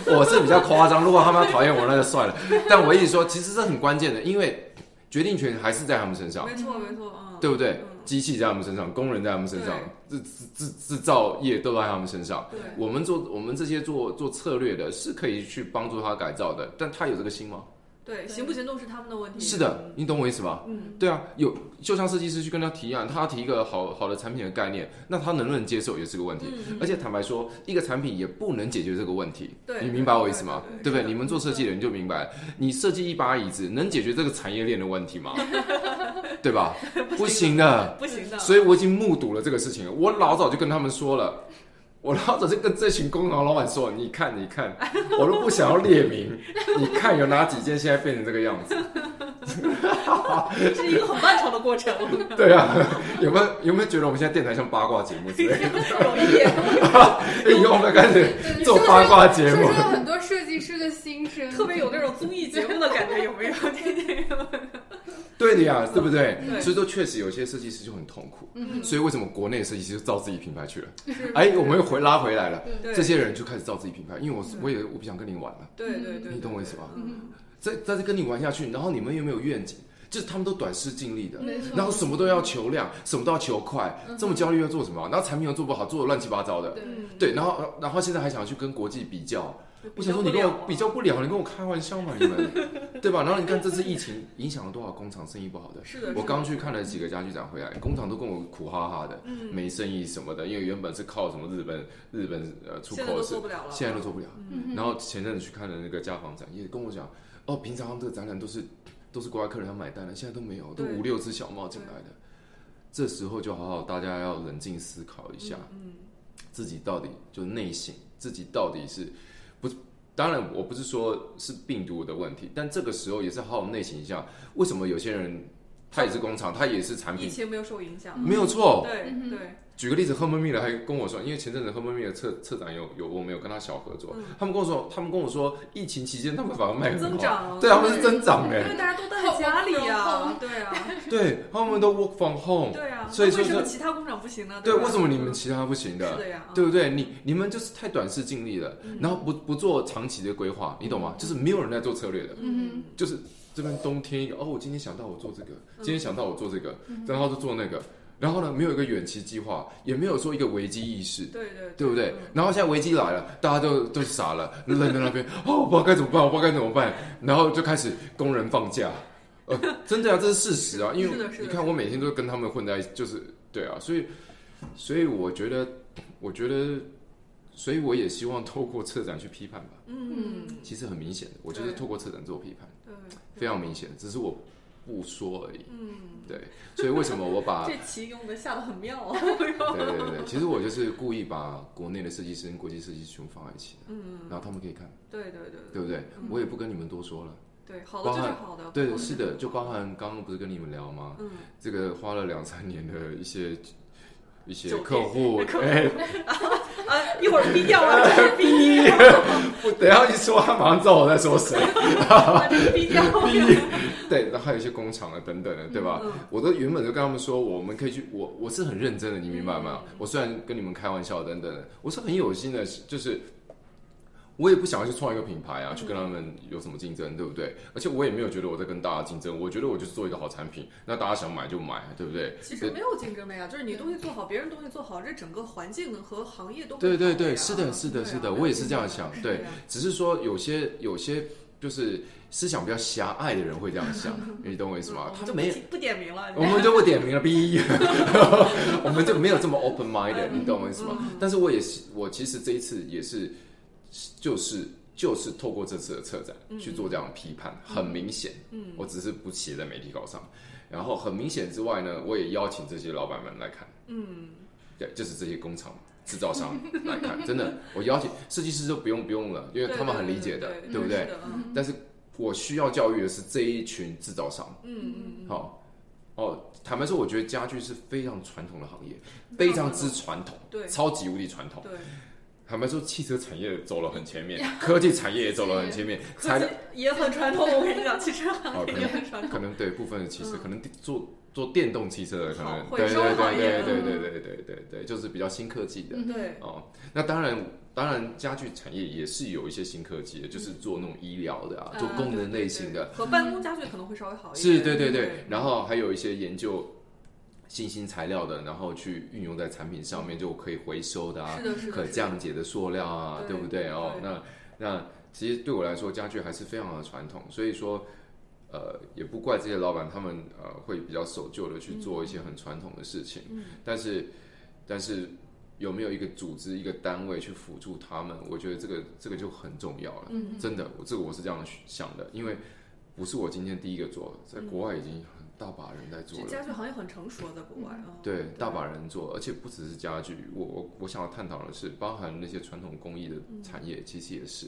我是比较夸张，如果他们要讨厌我，那就算了。但我一直说，其实这很关键的，因为决定权还是在他们身上，没错没错，嗯，对不对嗯？机器在他们身上，工人在他们身上，制制制制造业都在他们身上。对，我们做我们这些做做策略的，是可以去帮助他改造的，但他有这个心吗？对，行不行动是他们的问题，是的，你懂我意思吧？嗯，对啊，有就像设计师去跟他提案，他提一个好好的产品的概念，那他能不能接受也是个问题。嗯而且坦白说，一个产品也不能解决这个问题。对你明白我意思吗？对对对对不对？你们做设计的人就明白，你设计一把椅子能解决这个产业链的问题吗？对吧？不行的。不行的，所以我已经目睹了这个事情了。我老早就跟他们说了，我老早就跟这群工厂老板说，你看，你看，我都不想要列名，你看有哪几件现在变成这个样子？是一个很漫长的过程，对啊，有没有有没有觉得我们现在电台像八卦节目之类的？有一点，哎以后我们开始做八卦节目设计师的心声，特别有那种综艺节目的感觉，有没有？听听对的呀，对不对？所以说，确实有些设计师就很痛苦。嗯。所以为什么国内的设计师就造自己品牌去了？是。哎，我们又回拉回来了，对。这些人就开始造自己品牌，因为我我也我不想跟你玩了，对对对，你懂我意思吧？嗯，再再跟你玩下去，然后你们又没有愿景，就是他们都短视尽力的，然后什么都要求量，什么都要求快，这么焦虑要做什么？然后产品又做不好，做的乱七八糟的，对，然后然后现在还想去跟国际比较，我想说你跟我比较不了，你跟我开玩笑嘛，你们，对吧？然后你看这次疫情影响了多少工厂生意不好的，是的，我刚去看了几个家具展回来，工厂都跟我苦哈哈的，嗯，没生意什么的，因为原本是靠什么日本日本呃出现在都口是做不了了，现在都做不了。嗯。然后前阵子去看了那个家纺展，也跟我讲，哦，平常他们这个展览都是都是国外客人要买单的，现在都没有，都五六只小猫进来的。这时候就好好大家要冷静思考一下，嗯，自己到底就内省，自己到底是不？当然，我不是说是病毒的问题，但这个时候也是好好内省一下，为什么有些人他也是工厂，他也是产品，以前没有受影响，没有错，对嗯对，举个例子，赫门密尔还跟我说，因为前阵子赫门密尔策策展有有我们有跟他小合作，他们跟我说，他们跟我说，疫情期间他们反而卖很好，增长，对，他们是增长因哎，为大家都待在家里啊，对啊，对，他们都 work from home，对啊，所以为什么其他工厂不行呢？对，为什么你们其他不行的？是的呀，对不对？你你们就是太短视尽力了，然后不不做长期的规划，你懂吗？就是没有人在做策略的，嗯就是这边冬天一个哦，我今天想到我做这个，今天想到我做这个，然后就做那个，然后呢，没有一个远期计划，也没有说一个危机意识。对对对不对？然后现在危机来了，大家都都傻了，愣在那边，哦，我不知道该怎么办，我不知道该怎么办，然后就开始工人放假，呃，真的啊，这是事实啊，因为你看我每天都跟他们混在就是对啊，所以所以我觉得，我觉得，所以我也希望透过策展去批判吧。嗯，其实很明显的，我就是透过策展做批判，对，非常明显，只是我不说而已。嗯，对，所以为什么我把 这棋用的下的很妙 啊，对对对对，其实我就是故意把国内的设计师跟国际设计师全部放在一起的，嗯，然后他们可以看，对对对对不对？我也不跟你们多说了。对，好的就是包好的，对，是的，就包含刚刚不是跟你们聊吗？嗯，这个花了两三年的一些一些客户，客户哎，啊，一会儿逼掉了，逼，不，等一下一说，他马上知道我在说谁。把这个逼，对，然后还有一些工厂啊等等的，对吧？嗯我都原本就跟他们说，我们可以去，我我是很认真的，你明白吗？嗯我虽然跟你们开玩笑等等的，我是很有心的，就是我也不想要去创一个品牌啊，去跟他们有什么竞争，对不对？而且我也没有觉得我在跟大家竞争，我觉得我就是做一个好产品，那大家想买就买，对不对？其实没有竞争的呀，就是你东西做好，别人东西做好，这整个环境和行业都会对对对，是的，是的，是的，我也是这样想，对，只是说有些有些就是思想比较狭隘的人会这样想，你懂我意思吗嗯？他没就不提不点名了，我们就不点名了，B，我们就没有这么 open minded，你懂我意思吗？嗯但是我也是，我其实这一次也是，就是就是透过这次的策展去做这样的批判，很明显，嗯。我只是不写在媒体稿上，然后很明显之外呢，我也邀请这些老板们来看，嗯，对，就是这些工厂。制造商来看，真的，我邀请设计师就不用不用了，因为他们很理解的，对对不对但是我需要教育的是这一群制造商，嗯嗯好、哦，坦白说，我觉得家具是非常传统的行业，非常之传统，对。超级无敌传统嗯，。对，坦白说，汽车产业走了很前面，科技产业也走了很前面，材料科技也很传统，我跟你讲，汽车哦行业也很传统。可能对部分的汽车，嗯可能做做电动汽车的可能，对对对对对嗯对对对对对，就是比较新科技的。对，哦，那当然，当然，家具产业也是有一些新科技的，就是做那种医疗的啊，做啊功能类型的，和办公家具可能会稍微好一点。是，对对对，然后还有一些研究新兴材料的，然后去运用在产品上面，就可以回收的啊是，的，是的，可降解的塑料啊，对对不对？哦，对那那其实对我来说，家具还是非常的传统，所以说。呃，也不怪这些老板，他们呃会比较守旧的去做一些很传统的事情，嗯但是但是有没有一个组织、一个单位去辅助他们？我觉得这个这个就很重要了。嗯真的，我这个我是这样想的，因为不是我今天第一个做，在国外已经很大把人在做了。家具行业很成熟，在国外啊。对，大把人做，而且不只是家具。我我我想要探讨的是，包含那些传统工艺的产业，其实也是。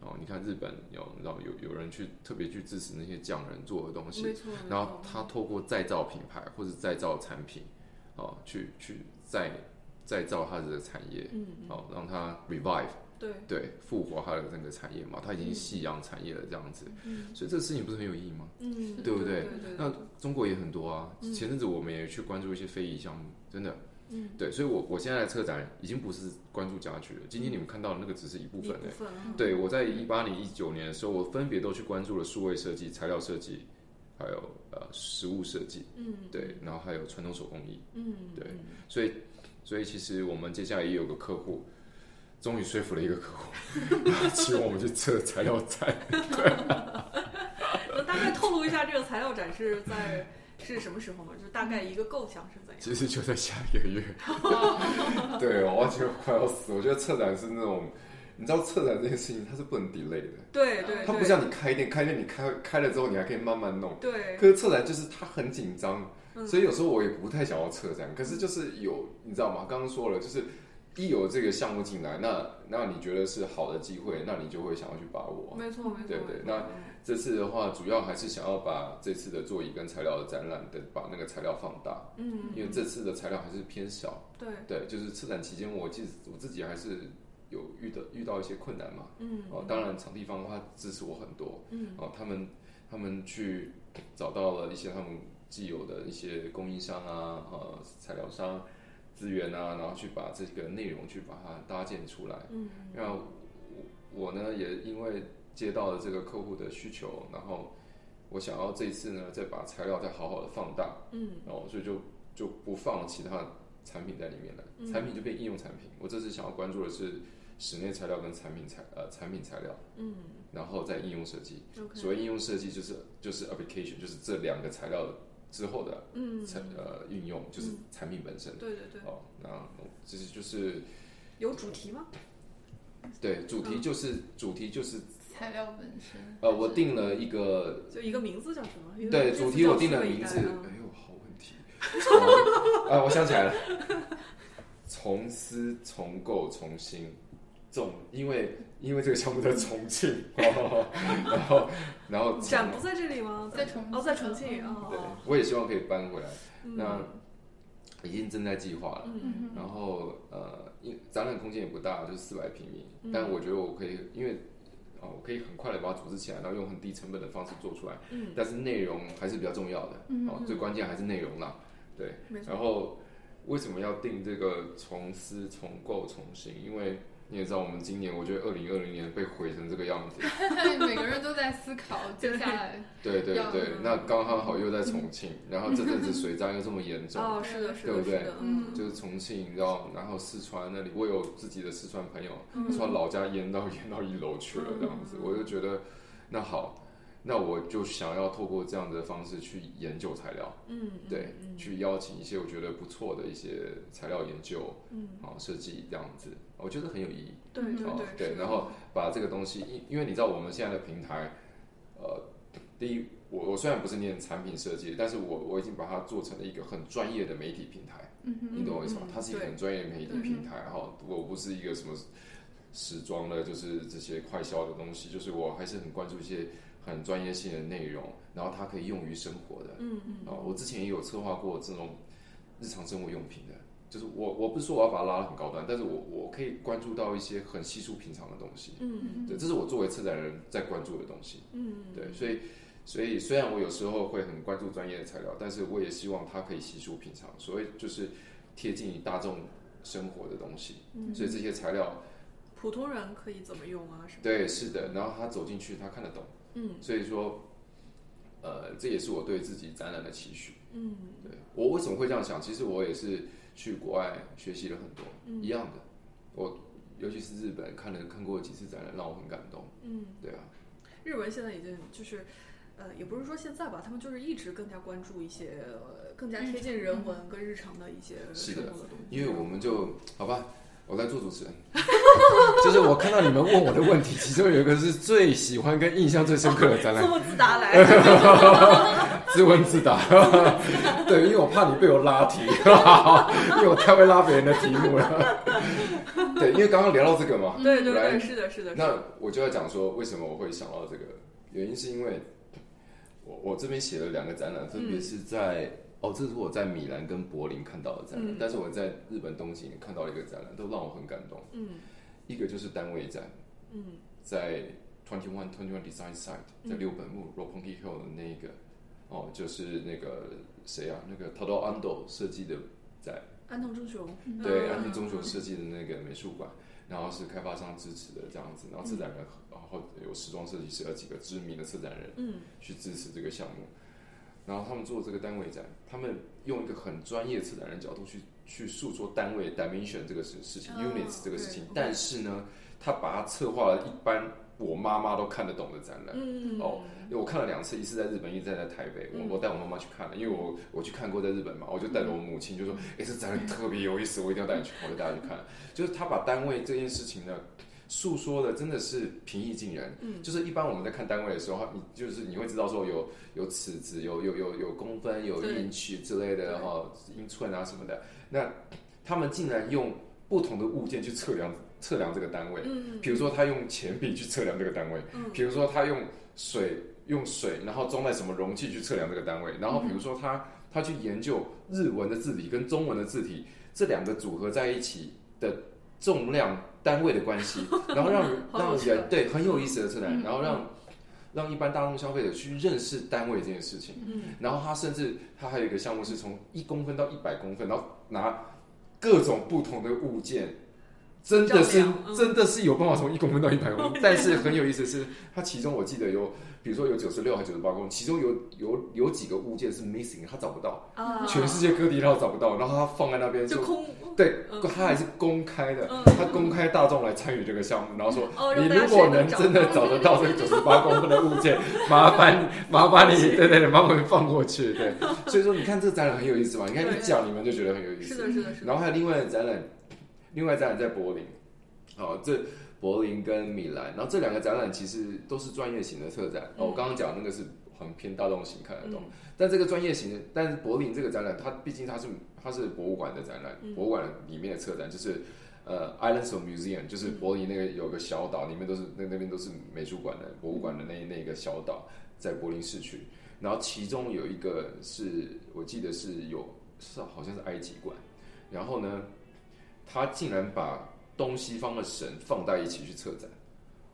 哦，你看日本有，你知道有有人去特别去支持那些匠人做的东西，没错。然后他透过再造品牌或者再造产品，哦，去去再再造他的产业，嗯，哦，让他 revive，对，对，复活它的那个产业嘛，它已经夕阳产业了这样子，所以这个事情不是很有意义吗？嗯，对不对？对？对，那中国也很多啊，前阵子我们也去关注一些非遗项目，真的，嗯，对，所以我我现在的策展已经不是关注家具了，今天你们看到的那个只是一部分的。部分啊，对，我在一八年、一九年的时候，我分别都去关注了数位设计、材料设计，还有呃实物设计，嗯，对，然后还有传统手工艺，嗯，对所以所以其实我们接下来也有个客户，终于说服了一个客户，请我们去测材料展。我大概透露一下这个材料展是在是什么时候吗？就是大概一个构想是怎样？其实就在下一个月。对，我完全快要死。我觉得策展是那种，你知道策展这件事情它是不能 delay 的，对对，对它不像你开店，开店你开开了之后你还可以慢慢弄。对，可是策展就是它很紧张，嗯所以有时候我也不太想要策展。可是就是有，你知道吗？刚刚说了，就是一有这个项目进来，那那你觉得是好的机会，那你就会想要去把握。没错，没错，对对那这次的话，主要还是想要把这次的座椅跟材料的展览的把那个材料放大，嗯，因为这次的材料还是偏小。对，对，就是策展期间，我记我自己还是有遇到遇到一些困难嘛。嗯，哦，当然场地方的话支持我很多。嗯，哦，他们他们去找到了一些他们既有的一些供应商啊，呃，材料商资源啊，然后去把这个内容去把它搭建出来。嗯，那我我呢也因为接到了这个客户的需求，然后我想要这一次呢再把材料再好好的放大，嗯，然后所以就就不放其他产品在里面了，嗯产品就变应用产品。我这次想要关注的是室内材料跟产品材呃产品材料，嗯然后再应用设计。，OK，所谓应用设计就是就是 application，就是这两个材料之后的嗯，产呃运用，就是产品本身。对对对，哦，那其实就是有主题吗？对主题就是、主题就是材料本身。呃，我定了一个就一个名字叫什么？对主题我定了名字，哎呦，好问题。从 啊，我想起来了，重思、重构、重新。重，因为因为这个项目在重庆，然后然后展不在这里吗？在重哦，在重庆对哦，，我也希望可以搬回来。嗯。那已经正在计划了。嗯。然后呃，因展览空间也不大，就是四百平米，嗯。但我觉得我可以，因为啊、我可以很快的把它组织起来，然后用很低成本的方式做出来。嗯，但是内容还是比较重要的，嗯。哦，最关键还是内容啦。对，然后为什么要定这个重思、重构、重新？因为你也知道，我们今年我觉得二零二零年被毁成这个样子。每个人都在思考接下来。对对对，那刚刚好又在重庆，然后这阵子水灾又这么严重，哦，是的，是的，对不对，嗯就是重庆，你知道，然后四川那里，我有自己的四川朋友，嗯他说老家淹到淹到一楼去了，这样子，我就觉得那好，那我就想要透过这样的方式去研究材料，嗯，对，去邀请一些我觉得不错的一些材料研究，嗯，啊，设计这样子，我觉得很有意义。对对哦对，然后把这个东西，因因为你知道我们现在的平台，呃，第一，我我虽然不是念产品设计，但是我我已经把它做成了一个很专业的媒体平台，嗯哼你懂我意思吗嗯？它是一个很专业的媒体平台，然后我不是一个什么时装的，就是这些快销的东西，就是我还是很关注一些很专业性的内容，然后它可以用于生活的。嗯嗯啊，我之前也有策划过这种日常生活用品的，就是我我不是说我要把它拉得很高端，但是我我可以关注到一些很稀疏平常的东西。嗯嗯对，这是我作为策展人在关注的东西。嗯，对，所以所以虽然我有时候会很关注专业的材料，但是我也希望它可以稀疏平常，所以就是贴近于大众生活的东西。嗯所以这些材料，普通人可以怎么用啊？什么？对，是的，然后他走进去，他看得懂。嗯所以说，呃，这也是我对自己展览的期许。嗯对我为什么会这样想？其实我也是去国外学习了很多，嗯一样的。我尤其是日本看了看过几次展览，让我很感动。嗯，对啊，日文现在已经就是。呃，也不是说现在吧，他们就是一直更加关注一些、呃、更加贴近人文跟日常的一些是的生活的东西。因为我们就好吧，我在做主持人。就是我看到你们问我的问题，其中有一个是最喜欢跟印象最深刻的展览自，问自答来，自问自答。对，因为我怕你被我拉题，因为我太会拉别人的题目了。对，因为刚刚聊到这个嘛，对对来对，是的，是的，是的。那我就要讲说，为什么我会想到这个？原因是因为我我这边写了两个展览，分别是在、哦，这是我在米兰跟柏林看到的展览，嗯。但是我在日本东京也看到了一个展览，都让我很感动。嗯。一个就是单位展，嗯。在 Twenty One Twenty One Design Site，在六本木 Roppongi Hill 的那一个，哦，就是那个谁啊，那个 Tado Ando 设计的展，安藤忠雄，对，嗯。安藤忠雄设计的那个美术馆，然后是开发商支持的这样子，然后策展人，然后有时装设计师，有几个知名的策展人嗯。去支持这个项目，然后他们做这个单位展，他们用一个很专业策展人角度去去诉说单位 dimension 这个事事情、哦 units 这个事情，但是呢，他把它策划了一般我妈妈都看得懂的展览。嗯哦因为我看了两次，一次在日本，一次在台北。我我带我妈妈去看了，因为我我去看过在日本嘛，我就带着我母亲就说：“哎、这展览特别有意思，我一定要带你去看。”我就带她去看。就是他把单位这件事情呢，诉说的真的是平易近人。嗯。就是一般我们在看单位的时候，你就是你会知道说有有尺子、有有有有公分、有对。英尺之类的哈，英寸啊什么的。那他们竟然用不同的物件去测量测量这个单位。嗯。比如说他用铅笔去测量这个单位，嗯。比如说他用水用水，然后装在什么容器去测量这个单位，然后比如说他他去研究日文的字体跟中文的字体这两个组合在一起的重量单位的关系，然后让让人对很有意思的出来，嗯。然后让让一般大众消费者去认识单位这件事情。嗯。然后他甚至他还有一个项目是从一公分到一百公分，然后拿各种不同的物件，真的是嗯。真的是有办法从一公分到一百公分。但是很有意思的是，它其中我记得有，比如说有九十六还九十八公分，其中有有有几个物件是 missing，他找不到，啊，全世界各地他都找不到，然后他放在那边就。就空对嗯，他还是公开的，嗯。他公开大众来参与这个项目，然后说哦，你如果能真的找得到这个九十八公分的物件，麻烦你麻烦你，对对对，麻烦你放过去。对，所以说你看这个展览很有意思嘛，你看一讲你们就觉得很有意思。是的，是的，是的，然后还有另外的展览，另外展览在柏林，好、这柏林跟米兰，然后这两个展览其实都是专业型的策展。哦，我刚刚讲那个是很偏大众型看得懂，嗯但这个专业型的，但是柏林这个展览，它毕竟它是它是博物馆的展览，嗯博物馆里面的策展就是。呃，Islands of Museum 就是柏林那个有个小岛，里面都是那那边都是美术馆的博物馆的那那个小岛，在柏林市区。然后其中有一个是我记得是有是好像是埃及馆，然后呢，他竟然把东西方的神放在一起去策展，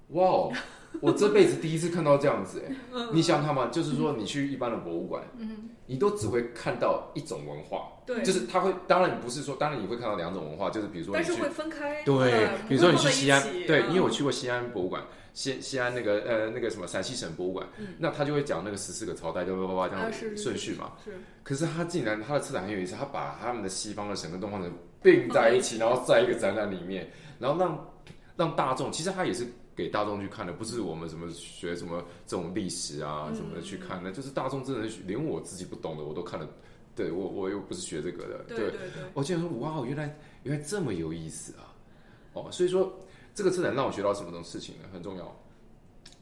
哇哦！我这辈子第一次看到这样子哎，你想想看嘛，就是说你去一般的博物馆，嗯。你都只会看到一种文化，对，就是他会，当然你不是说，当然你会看到两种文化，就是比如说你去但是会分开，对呃，比如说你去西安对，嗯。因为我去过西安博物馆，西西安那个呃那个什么陕西省博物馆，那他就会讲那个十四个朝代，就叭叭叭这样顺序嘛。是。可是他竟然他的策展很有意思，他把他们的西方的神跟东方的神并在一起，然后在一个展览里面，然后让让大众，其实他也是给大众去看的，不是我们什么学什么这种历史啊什么的去看的，就是大众真的连我自己不懂的我都看了，对我我又不是学这个的，对对。对，我竟然说哇，原来原来这么有意思啊！哦，所以说这个车展让我学到什么种事情呢？很重要，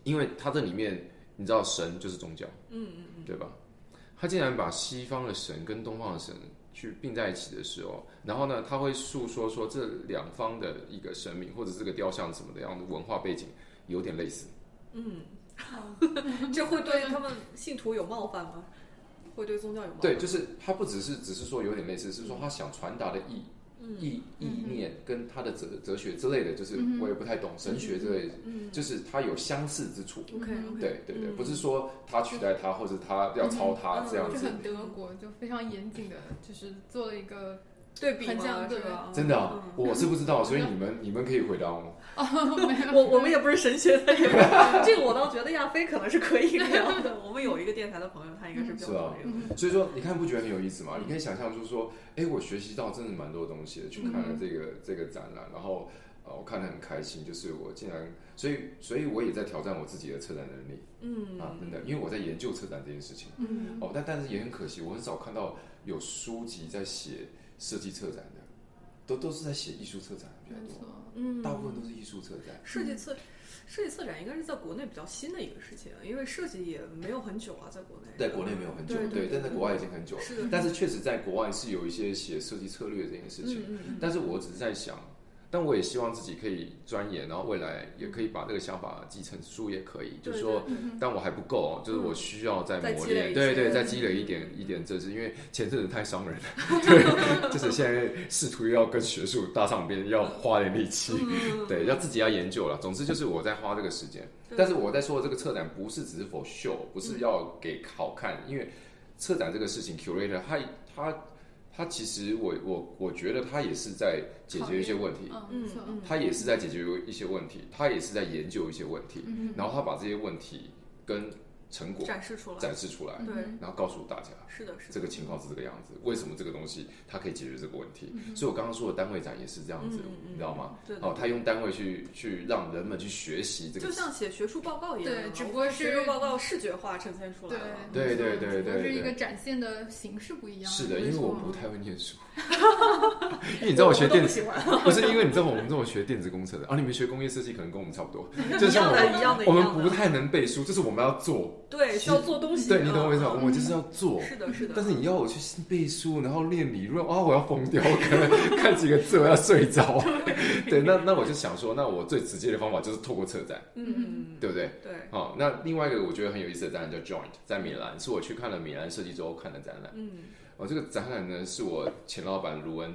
因为它这里面你知道神就是宗教，嗯嗯嗯，对吧？他竟然把西方的神跟东方的神去并在一起的时候，然后呢，他会诉说说这两方的一个神明或者这个雕像什么的样的文化背景有点类似，嗯 这会对他们信徒有冒犯吗？会对宗教有冒犯？对，就是他不只是只是说有点类似，是说他想传达的意。意意念跟他的哲哲学之类的，就是我也不太懂神学之类的，就是他有相似之处。对对对，不是说他取代他或者他要抄他这样子，就很德国，就非常严谨的，就是做了一个对比嘛很像是吧？真的我是不知道，所以你们你们可以回答我。我我们也不是神学的人，这个我倒觉得亚飞可能是可以聊的。我们有一个电台的朋友，他应该是比较是吧懂这个。所以说，你看不觉得很有意思吗？你可以想象，就是说，哎，我学习到真的蛮多东西的，去看了这个、这个展览，然后呃，我看得很开心，就是我竟然，所以所以我也在挑战我自己的策展能力嗯啊，真的，因为我在研究策展这件事情。嗯哦，但但是也很可惜，我很少看到有书籍在写设计策展的，都都是在写艺术策展比较多，嗯，大部分都是艺术策展。设计策设计策展应该是在国内比较新的一个事情，因为设计也没有很久啊，在国内。在国内没有很久，对对但在国外已经很久了。是。的，但是确实在国外是有一些写设计策略这件事情，嗯嗯。但是我只是在想，但我也希望自己可以钻研，然后未来也可以把这个想法继承书，也可以，就是说，但我还不够，就是我需要再磨练，对对，再积累一点一点知识，因为前阵子太伤人了，对，就是现在试图要跟学术搭上边，要花点力气，对，要自己要研究了。总之就是我在花这个时间，但是我在说的这个策展不是只是 for show，不是要给好看，因为策展这个事情，curator 他他他其实我我我觉得他也是在解决一些问题，嗯，没错，嗯他也是在解决一些问题，他也是在研究一些问题，然后他把这些问题跟成果展示出来。展示出来，对，然后告诉大家。是的，是的。这个情况是这个样子，为什么这个东西它可以解决这个问题？所以我刚刚说的单位展也是这样子，你知道吗？对对哦，他用单位去去让人们去学习这个就像写学术报告一样，对只不过是学术报告视觉化呈现出来了。对对对对就是一个展现的形式不一样。是的，因为我不太会念书，因为你知道我学电子，不，不是因为你知道我们这种学电子工程的，啊，你们学工业设计可能跟我们差不多，就像我们，一样的，我们不太能背书，这是我们要做，对，需要做东西。对你懂我意思吗？嗯我就是要做。是的，是的。但是你要我去背书，然后练理论，啊，我要疯掉，我可能 看几个字我要睡着。对，那那我就想说，那我最直接的方法就是透过车展，嗯嗯对不对？对，好，那另外一个我觉得很有意思的展览叫 Joint，在米兰，是我去看了米兰设计周看的展览。嗯哦，这个展览呢是我前老板卢恩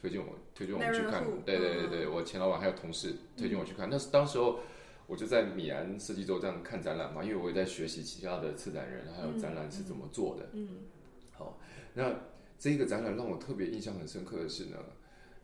推荐我推荐我们去看对对对对，我前老板还有同事推荐我去看。那是当时候我就在米兰设计周这样看展览嘛，因为我也在学习其他的策展人还有展览是怎么做的。嗯好，那这一个展览让我特别印象很深刻的是呢，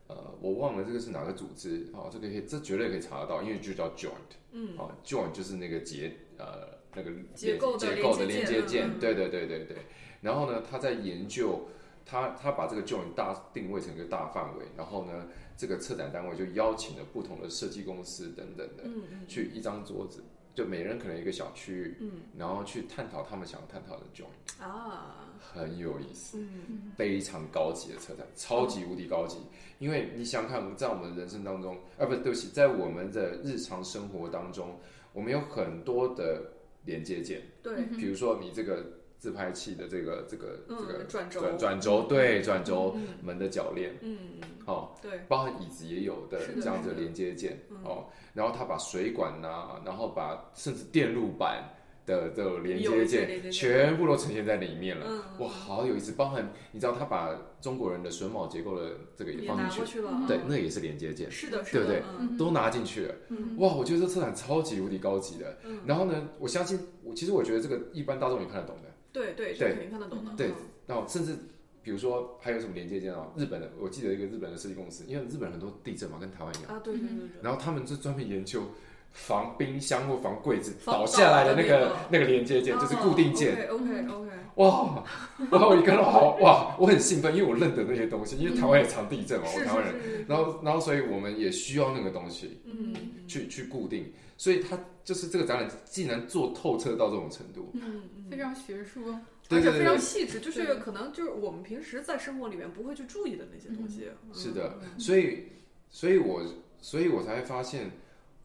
呃，我忘了这个是哪个组织，好、这个可以，这绝对可以查得到，因为就叫 joint，嗯，啊、j o i n t 就是那个结呃那个结构结构的连接件对对对对对。然后呢，他在研究，他他把这个 joint 大定位成一个大范围，然后呢，这个策展单位就邀请了不同的设计公司等等的，嗯嗯。去一张桌子，就每人可能一个小区域，嗯。然后去探讨他们想要探讨的 joint，啊，很有意思。嗯。非常高级的策展，超级无敌高级。因为你想想看，在我们人生当中，啊，不，对不起，在我们的日常生活当中，我们有很多的连接件，对，比如说你这个自拍器的这个这个这个嗯，转轴，转转轴，对，转轴嗯。门的铰链，嗯嗯，哦，对，包含椅子也有的这样子的。连接件嗯。哦，然后他把水管呐、然后把甚至电路板的这种连接件全部都呈现在里面了。嗯，哇，好有意思！包含你知道他把中国人的榫卯结构的这个也也放进去，对嗯，那也是连接件，是的，是对不对都拿进去了。嗯。哇，我觉得这车展超级无敌高级的。嗯，然后呢，我相信我其实我觉得这个一般大众也看得懂的。对对，这对个肯定看得懂的，对嗯然后甚至比如说还有什么连接件啊？日本的，我记得一个日本的设计公司，因为日本很多地震嘛，跟台湾一样，啊，对对对对，然后他们就专门研究防冰箱或防柜子倒下来的那个那个那个连接件，就是固定件。，OK OK OK，哇！然后我一看到好哇，我很兴奋，因为我认得那些东西，因为台湾也常地震嘛，我台湾人。是是，然后，然后，所以我们也需要那个东西嗯。去去固定，所以他就是这个展览竟然做透彻到这种程度，嗯嗯，非常学术。而且非常细致，就是可能就是我们平时在生活里面不会去注意的那些东西，嗯是的，所以，所以我，所以我才会发现，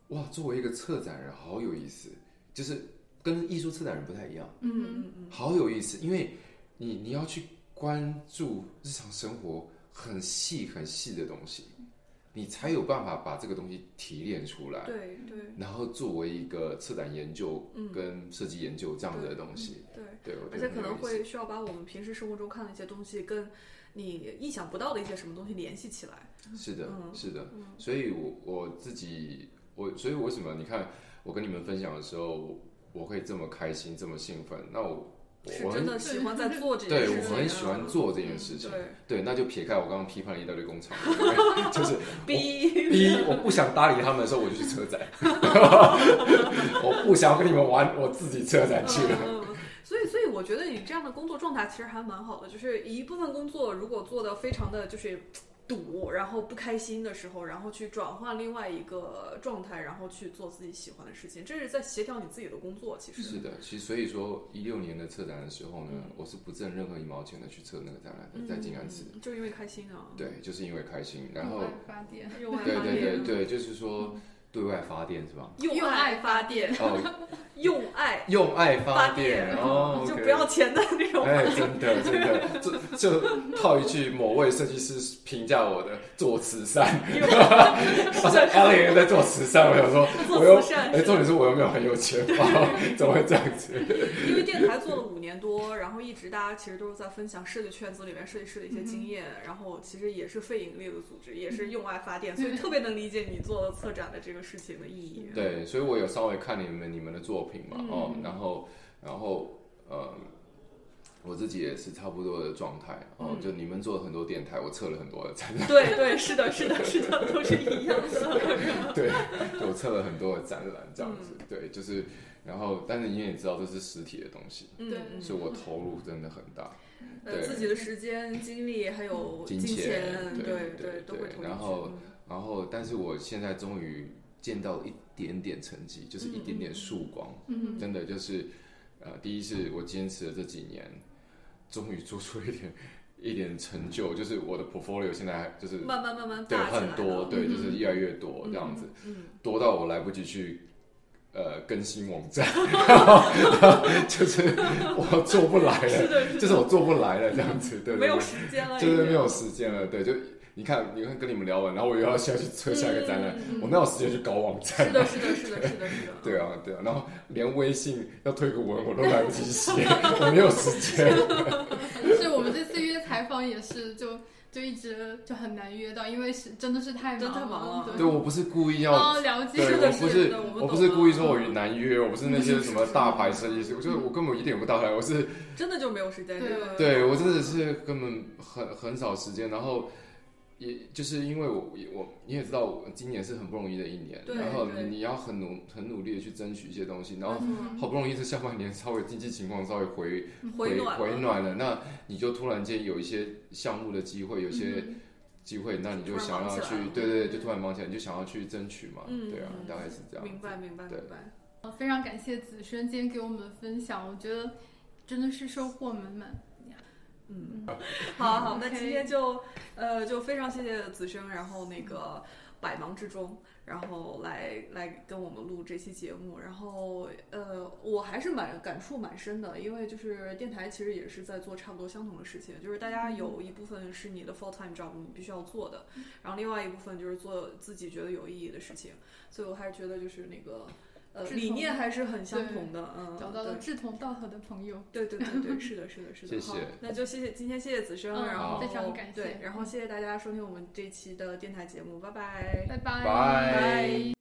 哇，作为一个策展人，好有意思，就是跟艺术策展人不太一样，嗯嗯嗯，好有意思，因为你你要去关注日常生活很细很细的东西，你才有办法把这个东西提炼出来。对对然后作为一个策展研究嗯跟设计研究这样子的东西，对。对，我而且可能会需要把我们平时生活中看的一些东西，跟你意想不到的一些什么东西联系起来。是的，嗯是的，所以我我自己我所以为什么你看我跟你们分享的时候，我会这么开心这么兴奋？那我是我很真的喜欢在做这件对事情，我很喜欢嗯做这件事情，对，对，那就撇开我刚刚批判了一大堆工厂，就是逼。第一我不想搭理他们的时候，我就去车展 我不想跟你们玩，我自己车展去了。所以，所以我觉得你这样的工作状态其实还蛮好的，就是一部分工作如果做的非常的就是堵，然后不开心的时候，然后去转换另外一个状态，然后去做自己喜欢的事情，这是在协调你自己的工作。其实是的，其实所以说一六年的策展的时候呢，我是不挣任何一毛钱的去策那个展览的，在静安寺。嗯就因为开心啊，对，就是因为开心，然后发电，对对，对对，就是说对外发电是吧？用爱发电，哦，用爱。用爱发发电。哦，就不要钱的那种。哎，真的真的，就就套一句某位设计师评价我的做慈善，好像 Ellen 也在做慈善，我想说我又做慈善哎，重点是我又没有很有钱包，怎么会这样子？因为电台做了五年多，然后一直大家其实都是在分享设计圈子里面设计师的一些经验，然后其实也是非盈利的组织，也是用爱发电，所以特别能理解你做策展的这个事情的意义。对，所以我有稍微看你们你们的作品嘛，嗯。哦，然后然后呃，我自己也是差不多的状态，哦，嗯。就你们做了很多电台，我测了很多的展览，对对，是的，是的，是的，都是一样的。对，就我测了很多的展览，这样子，嗯。对，就是，然后但是你也知道这是实体的东西，嗯，对嗯所以我投入真的很大，呃，对。自己的时间、精力还有金钱，对对对然后嗯。然后但是我现在终于见到一点点成绩，就是一点点曙光，嗯真的就是，呃，第一是我坚持了这几年，终于做出一点一点成就，就是我的 portfolio 现在就是慢慢慢慢对很多，对，就是嗯越来越多这样子，嗯，多到我来不及去呃更新网站，就是我做不来是了，的，就是我做不来了这样子，对，对没有时间了，就是没有时间了，对，就你看，你看跟你们聊完，然后我又要下去测下一个展览，我哪有时间去搞网站、是的，是的，是的，是的，是的，对啊，对啊，然后连微信要推个文我都来不及写，我没有时间。是我们这次约采访也是就就一直就很难约到，因为是真的是太忙太忙了对对我不是故意要，哦，了解。我不是我我不是故意说我难约，我不是那些什么大牌设计师，我就是我根本一点不大牌，我是真的就没有时间。对对我真的是根本很很少时间，然后。也就是因为我我你也知道，我今年是很不容易的一年，然后你你要很努很努力的去争取一些东西，然后嗯好不容易是下半年稍微经济情况稍微回回暖回暖了，那你就突然间有一些项目的机会，有些嗯机会，那你就想要去对对对，就突然忙起来，你就想要去争取嘛，嗯对啊嗯，大概是这样。明白，明白，明白。呃非常感谢子轩今天给我们的分享，我觉得真的是收获满满。嗯，好好，那今天就呃就非常谢谢子轩，然后那个百忙之中，然后来来跟我们录这期节目，然后呃我还是蛮感触蛮深的，因为就是电台其实也是在做差不多相同的事情，就是大家有一部分是你的 full time job 你必须要做的，然后另外一部分就是做自己觉得有意义的事情，所以我还是觉得就是那个。呃，理念还是很相同的，嗯，找到了志同道合的朋友，对对对对，是的，是的，是的。谢谢好，那就谢谢今天谢谢子轩，嗯然后非常感谢对，然后谢谢大家收听我们这期的电台节目，拜拜。拜拜拜